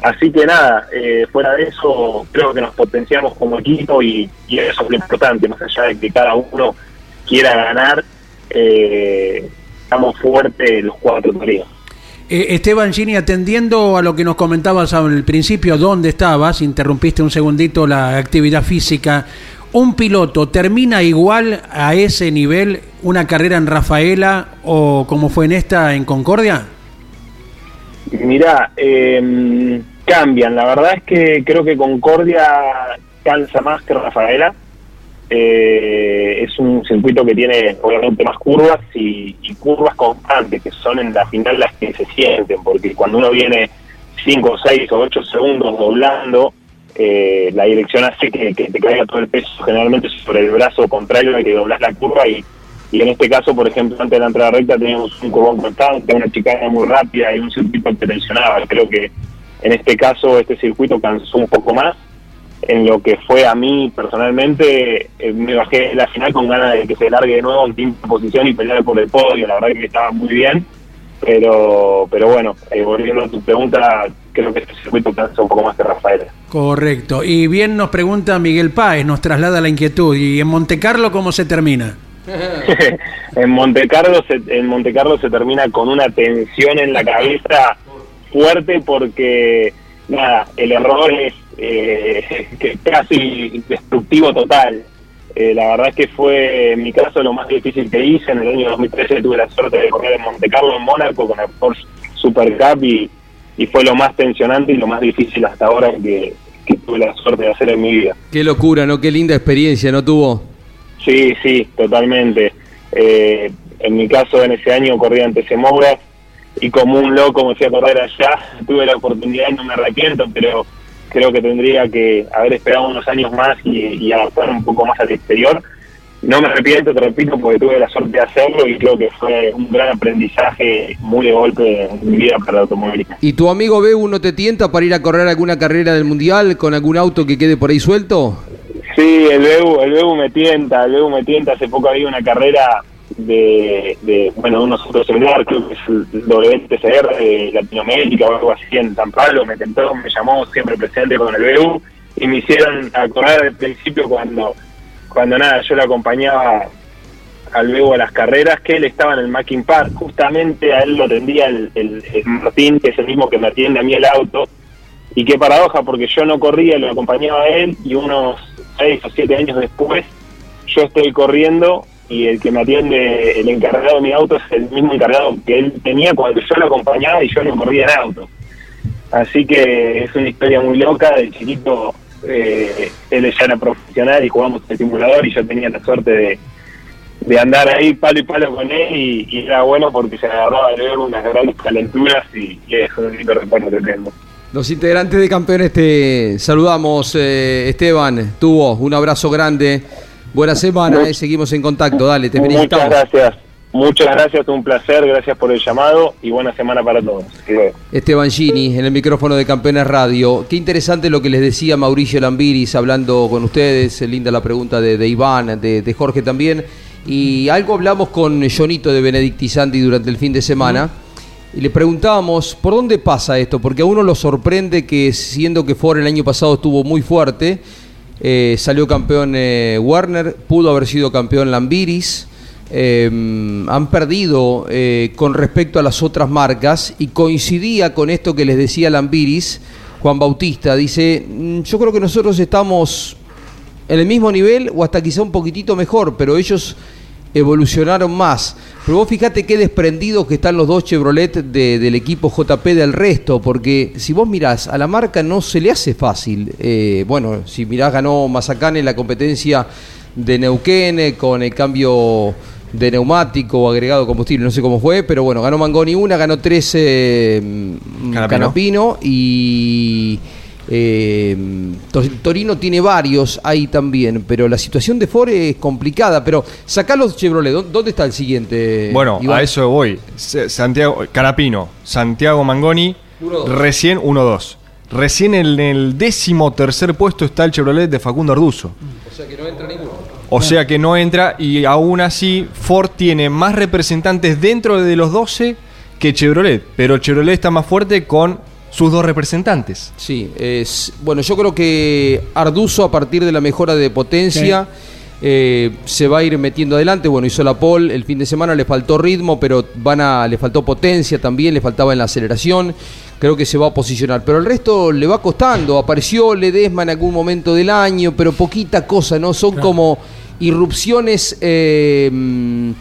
Así que nada, eh, fuera de eso, creo que nos potenciamos como equipo y, y eso es lo importante, más allá de que cada uno quiera ganar, eh, estamos fuertes los cuatro. Eh, Esteban Gini, atendiendo a lo que nos comentabas al principio, dónde estabas, interrumpiste un segundito la actividad física. ¿Un piloto termina igual a ese nivel una carrera en Rafaela o como fue en esta en Concordia? Mirá, eh, cambian. La verdad es que creo que Concordia cansa más que Rafaela. Eh, es un circuito que tiene obviamente más curvas y, curvas constantes, que son en la final las que se sienten, porque cuando uno viene 5, 6 o 8 segundos doblando, eh, la dirección hace que, que te caiga todo el peso generalmente sobre el brazo contrario al que doblas la curva y, y en este caso, por ejemplo, antes de la entrada recta teníamos un curvón constante, una chicana muy rápida y un circuito que tensionaba. Creo que en este caso este circuito cansó un poco más. En lo que fue a mí personalmente, eh, me bajé de la final con ganas de que se largue de nuevo en quinta posición y pelear por el podio. La verdad que estaba muy bien. Pero pero bueno, eh, volviendo a tu pregunta, creo que este circuito cansa un poco más que Rafael. Correcto. Y bien nos pregunta Miguel Páez, nos traslada la inquietud. ¿Y en Monte Carlo cómo se termina? en Monte Carlo se, en Monte Carlo se termina con una tensión en la cabeza fuerte porque nada el error es eh, que casi destructivo total Eh, la verdad es que fue en mi caso lo más difícil que hice en el año 2013 tuve la suerte de correr en Monte Carlo en Mónaco con el Porsche Super Cup y, y fue lo más tensionante y lo más difícil hasta ahora que, que tuve la suerte de hacer en mi vida Qué locura, ¿no? Qué linda experiencia, ¿no tuvo? Sí, sí, totalmente. Eh, en mi caso, en ese año corrí ante Semoura y como un loco me fui a correr allá. Tuve la oportunidad y no me arrepiento, pero creo que tendría que haber esperado unos años más y, y adaptar un poco más al exterior. No me arrepiento, te repito, porque tuve la suerte de hacerlo y creo que fue un gran aprendizaje muy de golpe en mi vida para la automovilística. ¿Y tu amigo Bebu no te tienta para ir a correr alguna carrera del Mundial con algún auto que quede por ahí suelto? Sí, el BEU, el BEU me tienta, el BEU me tienta. Hace poco había una carrera de, de bueno, de unos otros celular, creo que es el WTCR de Latinoamérica o algo así en San Pablo. Me tentó, me llamó siempre presente con el BEU y me hicieron acordar al principio cuando, cuando nada, yo le acompañaba al BEU a las carreras, que él estaba en el Macking Park. Justamente a él lo atendía el, el- el Martín, que es el mismo que me atiende a mí el auto. Y qué paradoja, porque yo no corría, lo acompañaba a él y unos seis o siete años después yo estoy corriendo y el que me atiende, el encargado de mi auto es el mismo encargado que él tenía cuando yo lo acompañaba y yo no corría en auto. Así que es una historia muy loca, de chiquito eh, él ya era profesional y jugamos en el simulador y yo tenía la suerte de, de andar ahí palo y palo con él y, y era bueno porque se agarraba de ver unas grandes calenturas y, y es un lindo recuerdo que tengo. Los integrantes de campeones te saludamos, eh, Esteban. Tuvo un abrazo grande. Buena semana, eh, seguimos en contacto. Dale, te felicitamos. Muchas gracias. Muchas gracias, un placer, gracias por el llamado y buena semana para todos. Luego. Esteban Gini, en el micrófono de Campeones Radio. Qué interesante lo que les decía Mauricio Lambiris hablando con ustedes. Linda la pregunta de, de Iván, de, de Jorge también. Y algo hablamos con Jonito de Benedicti Santi durante el fin de semana. Y le preguntábamos, ¿por dónde pasa esto? Porque a uno lo sorprende que, siendo que Ford el año pasado estuvo muy fuerte, eh, salió campeón eh, Werner, pudo haber sido campeón Lambiris, eh, han perdido eh, con respecto a las otras marcas y coincidía con esto que les decía Lambiris, Juan Bautista, dice, "Mm, yo creo que nosotros estamos en el mismo nivel o hasta quizá un poquitito mejor, pero ellos evolucionaron más. Pero vos fíjate qué desprendidos que están los dos Chevrolet de- del equipo JP del resto, porque si vos mirás, a la marca no se le hace fácil. Eh, bueno, si mirás, ganó Mazacane en la competencia de Neuquén eh, con el cambio de neumático o agregado combustible, no sé cómo fue, pero bueno, ganó Mangoni una, ganó tres eh, Canapino. Canapino y eh, Tor- Torino tiene varios ahí también, pero la situación de Ford es complicada. Pero sacá los Chevrolet, ¿dó- ¿dónde está el siguiente? Bueno, Iván? a eso voy. Santiago Carapino, Santiago Mangoni, Uno, recién 1-2. Recién en el décimo tercer puesto está el Chevrolet de Facundo Arduzo. O sea que no entra ninguno. O sea que no entra y aún así Ford tiene más representantes dentro de los 12 que Chevrolet. Pero Chevrolet está más fuerte con sus dos representantes. Sí, es, bueno, yo creo que Arduzo a partir de la mejora de potencia eh, se va a ir metiendo adelante. Bueno, hizo la pole el fin de semana, le faltó ritmo, pero van a, le faltó potencia también, le faltaba en la aceleración. Creo que se va a posicionar, pero el resto le va costando. Apareció Ledesma en algún momento del año, pero poquita cosa, ¿no? Son como irrupciones eh, mm,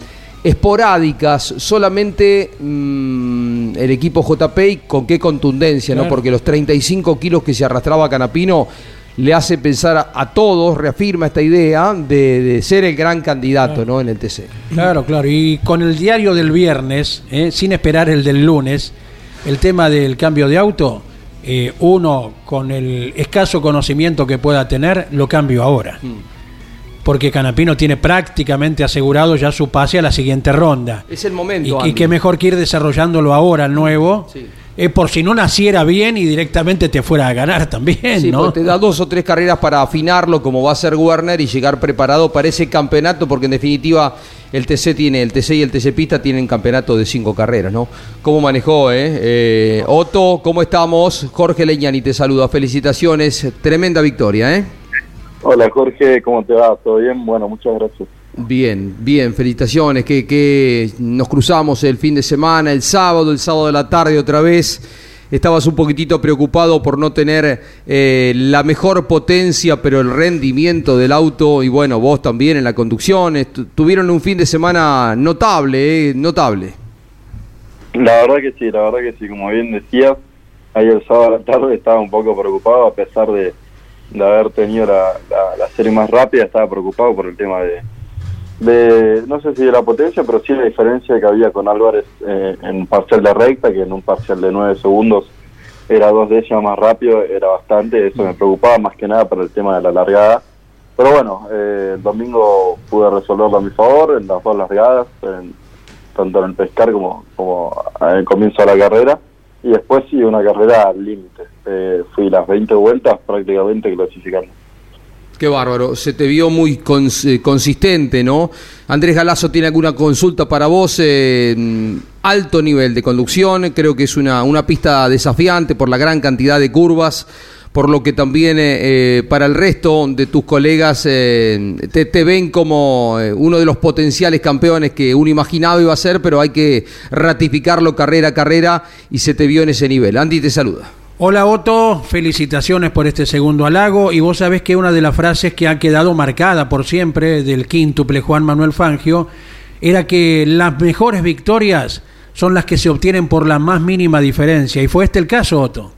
esporádicas, solamente mm, el equipo JP y con qué contundencia, ¿no? Porque los 35 kilos que se arrastraba Canapino le hace pensar a, a todos, reafirma esta idea de, de ser el gran candidato, ¿no? En el TC. Claro, claro. Y con el diario del viernes, eh, sin esperar el del lunes, el tema del cambio de auto, eh, uno con el escaso conocimiento que pueda tener, lo cambio ahora. Porque Canapino tiene prácticamente asegurado ya su pase a la siguiente ronda. Es el momento. Y, y qué mejor que ir desarrollándolo ahora, el nuevo, Sí. eh, por si no naciera bien y directamente te fuera a ganar también, Sí, ¿no? te da dos o tres carreras para afinarlo, como va a ser Werner, y llegar preparado para ese campeonato, porque en definitiva el TC tiene, el TC y el TC Pista tienen campeonato de cinco carreras, ¿no? ¿Cómo manejó, eh? Eh, Otto, ¿cómo estamos? Jorge Leñani te saluda, felicitaciones, tremenda victoria, ¿eh? Hola Jorge, ¿cómo te va? ¿Todo bien? Bueno, muchas gracias. Bien, bien, felicitaciones, que, que nos cruzamos el fin de semana, el sábado, el sábado de la tarde otra vez. Estabas un poquitito preocupado por no tener eh, la mejor potencia, pero el rendimiento del auto, y bueno, vos también en la conducción, tuvieron un fin de semana notable, eh, notable. La verdad que sí, la verdad que sí, como bien decías, el sábado a la tarde estaba un poco preocupado a pesar de, de haber tenido la, la- serie más rápida, estaba preocupado por el tema de, de, no sé si de la potencia, pero sí la diferencia que había con Álvarez eh, en parcial de recta, que en un parcial de 9 segundos era dos décimas más rápido, era bastante, eso me preocupaba más que nada por el tema de la largada. Pero bueno, eh, el domingo pude resolverlo a mi favor en las dos largadas, en- tanto en el pescar como, como en el comienzo de la carrera. Y después sí, una carrera al límite. Eh, fui las 20 vueltas prácticamente clasificando. Qué bárbaro, se te vio muy cons- eh, consistente, ¿no? Andrés Galazo tiene alguna consulta para vos, eh, mm, alto nivel de conducción, creo que es una, una pista desafiante por la gran cantidad de curvas, por lo que también eh, eh, para el resto de tus colegas eh, te, te ven como uno de los potenciales campeones que uno imaginaba iba a ser, pero hay que ratificarlo carrera a carrera y se te vio en ese nivel. Andy te saluda. Hola Otto, felicitaciones por este segundo halago y vos sabés que una de las frases que ha quedado marcada por siempre del quíntuple Juan Manuel Fangio era que las mejores victorias son las que se obtienen por la más mínima diferencia y fue este el caso Otto.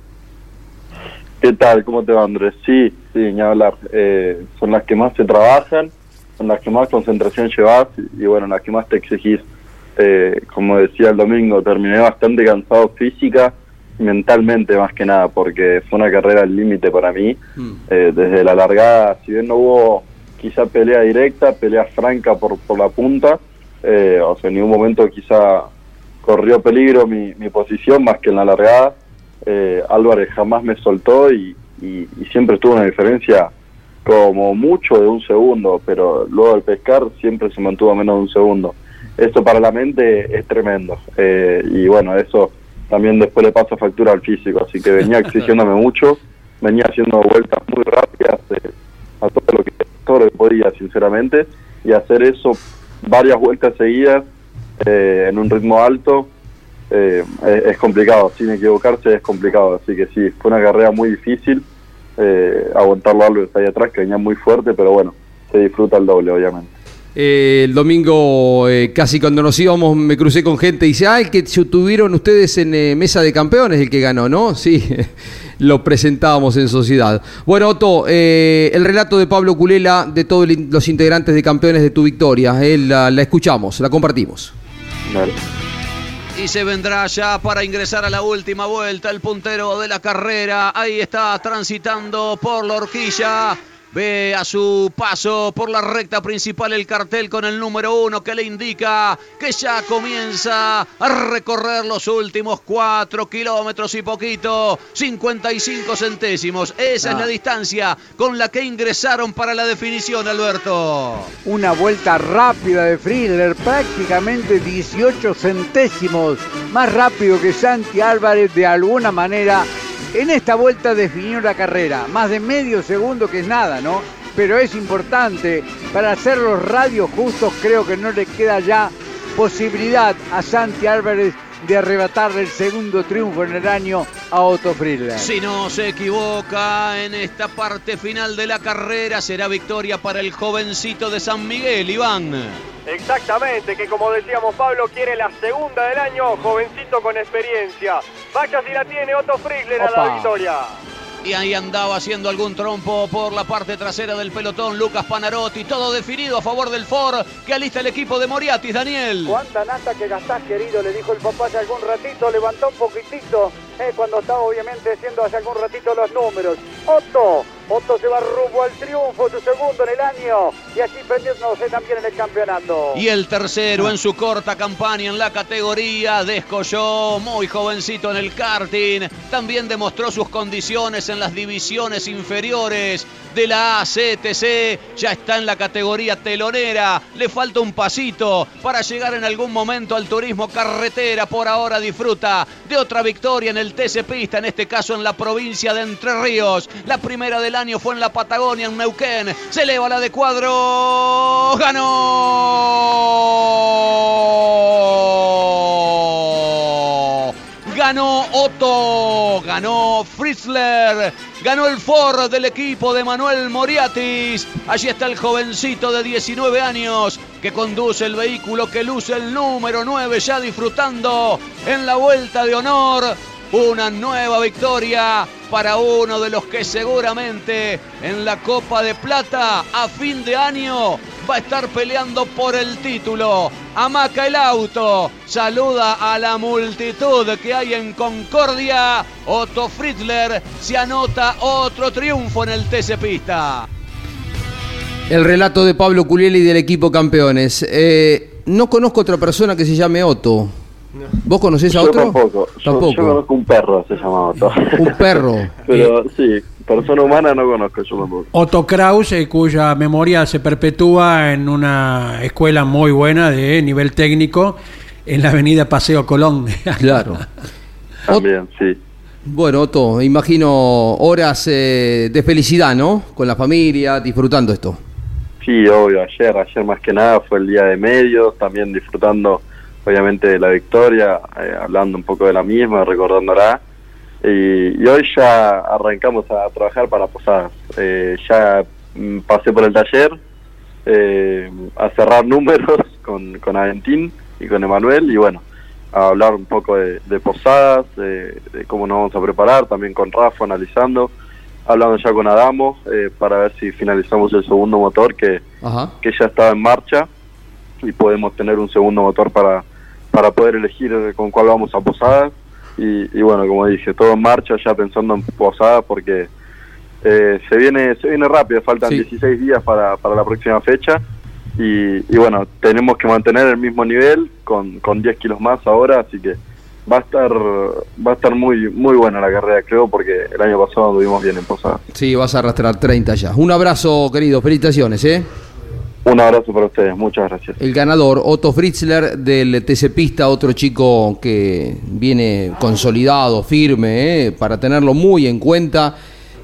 ¿Qué tal? ¿Cómo te va, Andrés? Sí, sí, ni hablar. Eh, son las que más se trabajan, son las que más concentración llevas y, bueno, las que más te exigís. Eh, como decía el domingo, terminé bastante cansado física mentalmente más que nada, porque fue una carrera al límite para mí. Eh, desde la largada, si bien no hubo quizá pelea directa, pelea franca por, por la punta, eh, o sea, en ningún momento quizá corrió peligro mi, mi posición más que en la largada. Eh, Álvarez jamás me soltó y, y- y siempre tuvo una diferencia como mucho de un segundo, pero luego al pescar siempre se mantuvo a menos de un segundo. Esto para la mente es tremendo. Eh, y bueno, eso también después le pasa factura al físico, así que venía exigiéndome mucho, venía haciendo vueltas muy rápidas eh, a todo lo que todo lo que podía, sinceramente, y hacer eso varias vueltas seguidas eh, en un ritmo alto eh, es, es complicado, sin equivocarse es complicado, así que sí, fue una carrera muy difícil, eh, aguantarlo algo está ahí atrás, que venía muy fuerte, pero bueno, se disfruta el doble, obviamente. Eh, el domingo, eh, casi cuando nos íbamos, me crucé con gente y dice, ah, el que se tuvieron ustedes en eh, Mesa de Campeones, el que ganó, ¿no? Sí, lo presentábamos en sociedad. Bueno, Otto, eh, el relato de Pablo Culela, de todos los integrantes de Campeones de tu victoria, eh, la, la escuchamos, la compartimos. Y se vendrá ya para ingresar a la última vuelta el puntero de la carrera. Ahí está transitando por la horquilla. Ve a su paso por la recta principal el cartel con el número uno que le indica que ya comienza a recorrer los últimos cuatro kilómetros y poquito. 55 centésimos. Esa es Ah. la distancia con la que ingresaron para la definición, Alberto. Una vuelta rápida de Friedler, prácticamente 18 centésimos más rápido que Santi Álvarez de alguna manera. En esta vuelta definió la carrera, más de medio segundo que es nada, ¿no? Pero es importante, para hacer los radios justos creo que no le queda ya posibilidad a Santi Álvarez de arrebatarle el segundo triunfo en el año a Otto Friedler. Si no se equivoca en esta parte final de la carrera, será victoria para el jovencito de San Miguel, Iván. Exactamente, que como decíamos Pablo quiere la segunda del año, jovencito con experiencia. Vaya si la tiene Otto Friedler a la victoria. Y ahí andaba haciendo algún trompo por la parte trasera del pelotón Lucas Panarotti. Todo definido a favor del Ford que alista el equipo de Moriatis, Daniel. ¿Cuánta nata que gastás, querido? Le dijo el papá hace algún ratito, levantó un poquitito, eh, cuando estaba obviamente haciendo hace algún ratito los números. Otto, Otto se va rumbo al triunfo, su segundo en el año, y así prendiéndose también en el campeonato. Y el tercero en su corta campaña en la categoría, descolló, muy jovencito en el karting, también demostró sus condiciones en las divisiones inferiores de la ACTC, ya está en la categoría telonera, le falta un pasito para llegar en algún momento al turismo carretera, por ahora disfruta de otra victoria en el TC Pista, en este caso en la provincia de Entre Ríos, la primera del año fue en la Patagonia, en Neuquén, se eleva la de cuadro, ganó. Ganó Otto, ganó Fritzler, ganó el Ford del equipo de Manuel Moriatis. Allí está el jovencito de 19 años que conduce el vehículo que luce el número 9 ya disfrutando en la vuelta de honor. Una nueva victoria para uno de los que seguramente en la Copa de Plata a fin de año va a estar peleando por el título. Amaca el auto, saluda a la multitud que hay en Concordia. Otto Fritzler se anota otro triunfo en el TC Pista. El relato de Pablo Culieli del equipo campeones. Eh, no conozco otra persona que se llame Otto. ¿Vos conocés a Yo otro? tampoco. Yo, Tampoco. yo conozco un perro, se llama Otto. Un perro. Pero sí, persona humana no conozco yo tampoco. Otto Kraus, eh, cuya memoria se perpetúa en una escuela muy buena de nivel técnico en la avenida Paseo Colón. Claro. También, sí. Bueno, Otto, imagino horas eh, de felicidad, ¿no? Con la familia, disfrutando esto. Sí, obvio, ayer, ayer más que nada fue el día de medios, también disfrutando obviamente de la victoria, eh, hablando un poco de la misma, recordándola. Y, y hoy ya arrancamos a trabajar para Posadas. Eh, ya mm, pasé por el taller eh, a cerrar números con, con Aventín y con Emanuel y bueno, a hablar un poco de, de Posadas, de, de cómo nos vamos a preparar, también con Rafa analizando, hablando ya con Adamo eh, para ver si finalizamos el segundo motor que, Ajá. que ya estaba en marcha y podemos tener un segundo motor para, para poder elegir con cuál vamos a Posadas. y, y bueno, como dije, todo en marcha ya pensando en Posada porque eh, se viene se viene rápido, faltan 16 días para, para la próxima fecha y, y bueno, tenemos que mantener el mismo nivel con, con 10 kilos más ahora, así que va a estar va a estar muy muy buena la carrera creo porque el año pasado anduvimos bien en Posada. Sí, vas a arrastrar 30 ya. Un abrazo, querido. Felicitaciones, ¿eh? Un abrazo para ustedes, muchas gracias. El ganador, Otto Fritzler del TC Pista, otro chico que viene consolidado, firme, ¿eh? para tenerlo muy en cuenta.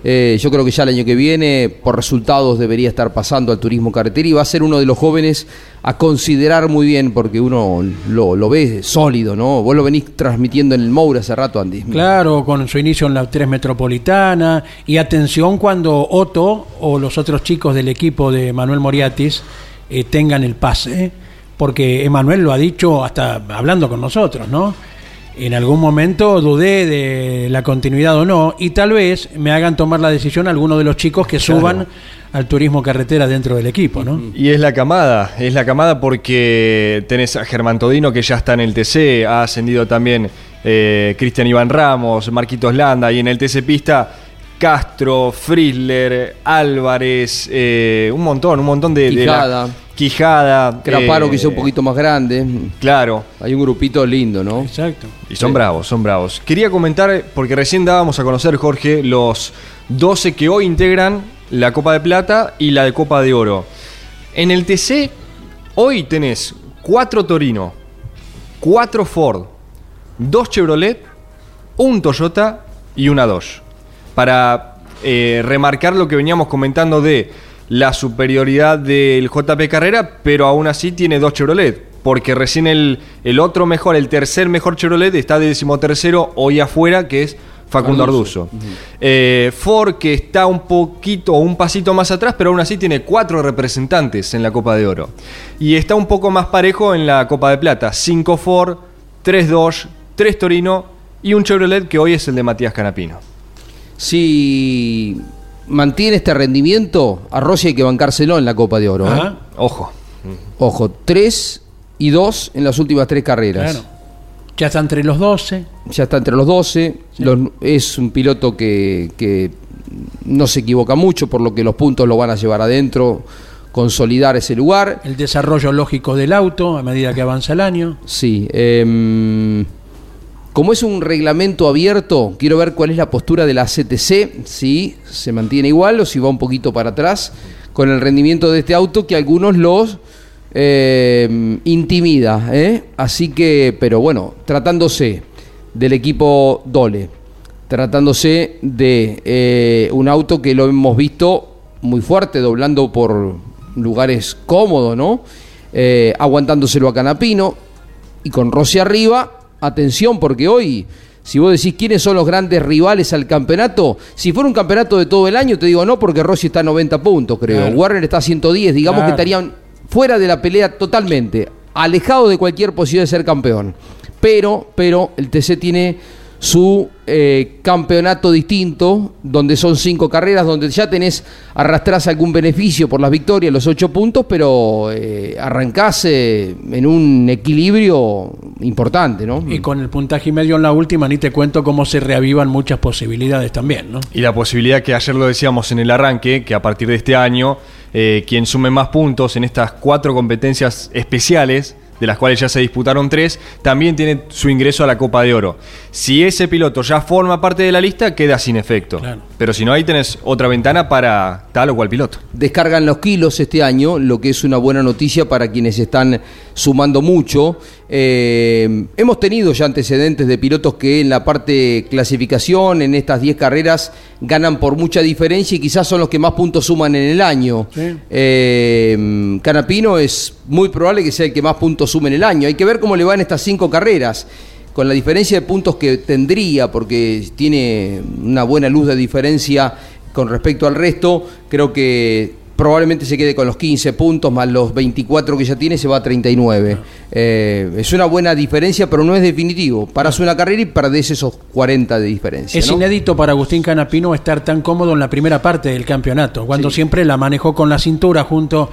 Eh, yo creo que ya el año que viene, por resultados, debería estar pasando al turismo carretera y va a ser uno de los jóvenes a considerar muy bien, porque uno lo, lo ve sólido, ¿no? Vos lo venís transmitiendo en el Moura hace rato, Andy. Claro, con su inicio en la 3 Metropolitana. Y atención cuando Otto o los otros chicos del equipo de Manuel Moriatis eh, tengan el pase. Porque Emanuel lo ha dicho hasta hablando con nosotros, ¿no? En algún momento dudé de la continuidad o no, y tal vez me hagan tomar la decisión algunos de los chicos que suban al turismo carretera dentro del equipo, ¿no? Y es la camada, es la camada porque tenés a Germán Todino que ya está en el TC, ha ascendido también eh, Cristian Iván Ramos, Marquitos Landa, y en el TC Pista Castro, Frisler, Álvarez, eh, un montón, un montón de... de la- Quijada. Craparo eh, que hizo un poquito más grande. Claro. Hay un grupito lindo, ¿no? Exacto. Y son bravos, son bravos. Quería comentar, porque recién dábamos a conocer, Jorge, los 12 que hoy integran la Copa de Plata y la de Copa de Oro. En el TC, hoy tenés 4 Torino, 4 Ford, 2 Chevrolet, un Toyota y una Dodge. Para eh, remarcar lo que veníamos comentando de la superioridad del JP Carrera, pero aún así tiene dos Chevrolet. Porque recién el, el otro mejor, el tercer mejor Chevrolet está de decimotercero hoy afuera, que es Facundo Arduzo. Arduzo. Eh, Ford que está un poquito un pasito más atrás, pero aún así tiene cuatro representantes en la Copa de Oro. Y está un poco más parejo en la Copa de Plata. Cinco Ford, tres Dodge, tres Torino y un Chevrolet que hoy es el de Matías Canapino. Si mantiene este rendimiento, a Rossi hay que bancárselo en la Copa de Oro. ¿eh? Ojo. Ojo, 3 y 2 en las últimas tres carreras. Claro. Ya está entre los 12. Ya está entre los 12. Los- es un piloto que, que no se equivoca mucho, por lo que los puntos lo van a llevar adentro, consolidar ese lugar. El desarrollo lógico del auto a medida que avanza el año. Sí. em, como es un reglamento abierto, quiero ver cuál es la postura de la CTC, si se mantiene igual o si va un poquito para atrás con el rendimiento de este auto que algunos los em, intimida. ¿eh? Así que, pero bueno, tratándose del equipo Dole, tratándose de eh, un auto que lo hemos visto muy fuerte, doblando por lugares cómodos, ¿no? Eh, aguantándoselo a Canapino y con Rossi arriba, atención, porque hoy, si vos decís quiénes son los grandes rivales al campeonato, si fuera un campeonato de todo el año, te digo no, porque Rossi está a 90 puntos, creo. Claro. Warner está a 110, digamos Claro. que estarían fuera de la pelea totalmente, alejado de cualquier posibilidad de ser campeón. Pero, pero el TC tiene su eh, campeonato distinto, donde son cinco carreras, donde ya tenés, arrastrás algún beneficio por las victorias, los ocho puntos, pero eh, arrancás eh, en un equilibrio importante, ¿no? Y con el puntaje y medio en la última, ni te cuento cómo se reavivan muchas posibilidades también, ¿no? Y la posibilidad que ayer lo decíamos en el arranque, que a partir de este año, eh, quien sume más puntos en estas cuatro competencias especiales, de las cuales ya se disputaron tres, también tiene su ingreso a la Copa de Oro. Si ese piloto ya forma parte de la lista, queda sin efecto. Pero si no, ahí tenés otra ventana para tal o cual piloto. descargan los kilos este año, lo que es una buena noticia para quienes están sumando mucho. Eh, hemos tenido ya antecedentes de pilotos que en la parte clasificación, en estas 10 carreras, ganan por mucha diferencia y quizás son los que más puntos suman en el año. Eh, Canapino es muy probable que sea el que más puntos sume en el año. Hay que ver cómo le va en estas 5 carreras con la diferencia de puntos que tendría, porque tiene una buena luz de diferencia con respecto al resto, creo que probablemente se quede con los 15 puntos más los 24 que ya tiene, se va a 39. Eh, es una buena diferencia, pero no es definitivo. Parás una carrera y perdés esos 40 de diferencia. Es ¿no? inédito para Agustín Canapino estar tan cómodo en la primera parte del campeonato, cuando siempre la manejó con la cintura junto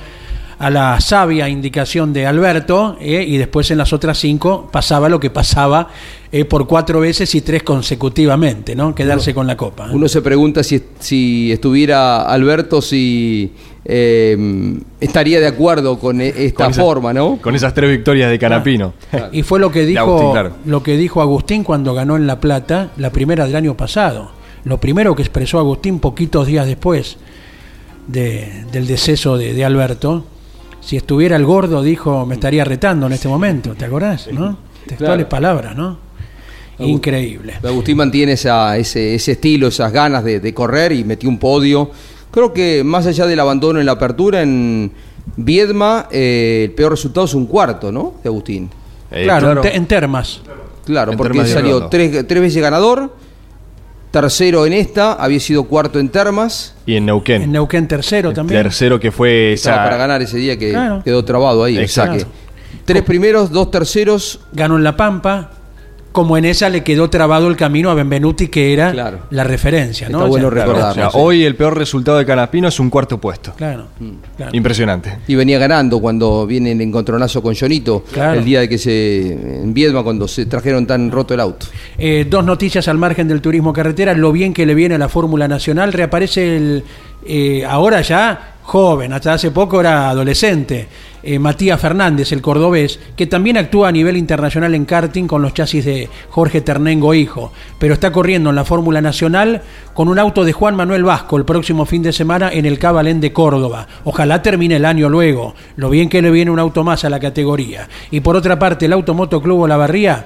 a la sabia indicación de Alberto eh, y después en las otras cinco pasaba lo que pasaba eh, por cuatro veces y tres consecutivamente, ¿no? Quedarse con la copa. Uno se pregunta si, si estuviera Alberto, si eh, estaría de acuerdo con e- esta Con esa- forma, ¿no? Con esas tres victorias de Canapino. Y fue lo que dijo Agustín, claro. lo que dijo Agustín cuando ganó en La Plata, la primera del año pasado. Lo primero que expresó Agustín poquitos días después de- del deceso de, de Alberto, si estuviera el gordo, dijo, me estaría retando en este momento, ¿te acordás? ¿no? Textuales Claro. palabras, ¿no? Increíble. Agustín mantiene esa- ese, ese estilo, esas ganas de, de correr y metió un podio. Creo que más allá del abandono en la apertura, en Viedma, eh, el peor resultado es un cuarto, ¿no? De Agustín. claro, En, te- en termas. Claro, En porque termas salió tres, tres veces ganador, tercero en esta, había sido cuarto en termas. Y en Neuquén. En Neuquén tercero también. Tercero que fue Estaba esa. para ganar ese día que Claro. quedó trabado ahí. o sea Exacto. que tres primeros, dos terceros. Ganó en La Pampa, como en esa le quedó trabado el camino a Benvenuti, que era la referencia, ¿no? Está bueno O sea, Claro, o sea, hoy el peor resultado de Canapino es un cuarto puesto. Claro. claro. Impresionante. Y venía ganando cuando viene el encontronazo con Jonito, el día de que se. en Viedma, cuando se trajeron tan roto el auto. Eh, dos noticias al margen del turismo carretera, lo bien que le viene a la Fórmula Nacional, reaparece el, eh, ahora ya joven, hasta hace poco era adolescente, eh, Matías Fernández, el cordobés, que también actúa a nivel internacional en karting con los chasis de Jorge Ternengo Hijo, pero está corriendo en la Fórmula Nacional con un auto de Juan Manuel Vasco el próximo fin de semana en el Cabalén de Córdoba. Ojalá termine el año luego, lo bien que le viene un auto más a la categoría. Y por otra parte, el Automoto Club Olavarría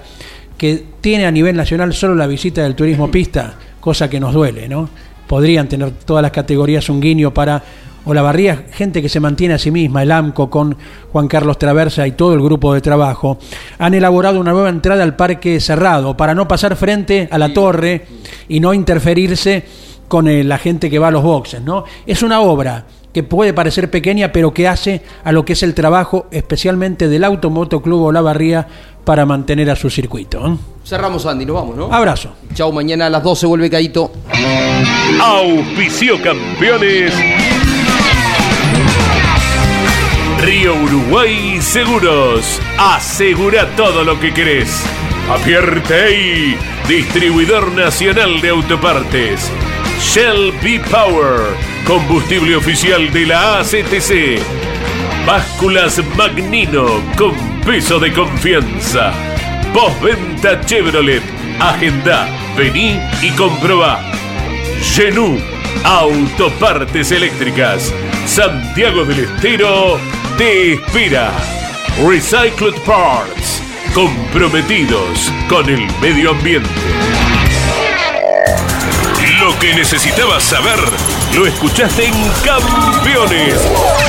que tiene a nivel nacional solo la visita del turismo pista, cosa que nos duele, ¿no? Podrían tener todas las categorías un guiño para Olavarría, gente que se mantiene a sí misma, el AMCO con Juan Carlos Traversa y todo el grupo de trabajo, han elaborado una nueva entrada al parque cerrado para no pasar frente a la torre y no interferirse con eh, la gente que va a los boxes, ¿no? Es una obra que puede parecer pequeña, pero que hace a lo que es el trabajo especialmente del Automoto Club Olavarría para mantener a su circuito. ¿eh? Cerramos, Andy, nos vamos, ¿no? Abrazo. Chau, mañana a las 12 vuelve Caito. Auspicio campeones. Río Uruguay Seguros. Asegura todo lo que querés. Apierte distribuidor nacional de autopartes. Shell B Power, combustible oficial de la ACTC. Básculas Magnino con peso de confianza. Postventa Chevrolet. Agenda, vení y comprobá. Genú, autopartes eléctricas. Santiago del Estero te espera. Recycled Parts, comprometidos con el medio ambiente. Lo que necesitabas saber lo escuchaste en Campeones.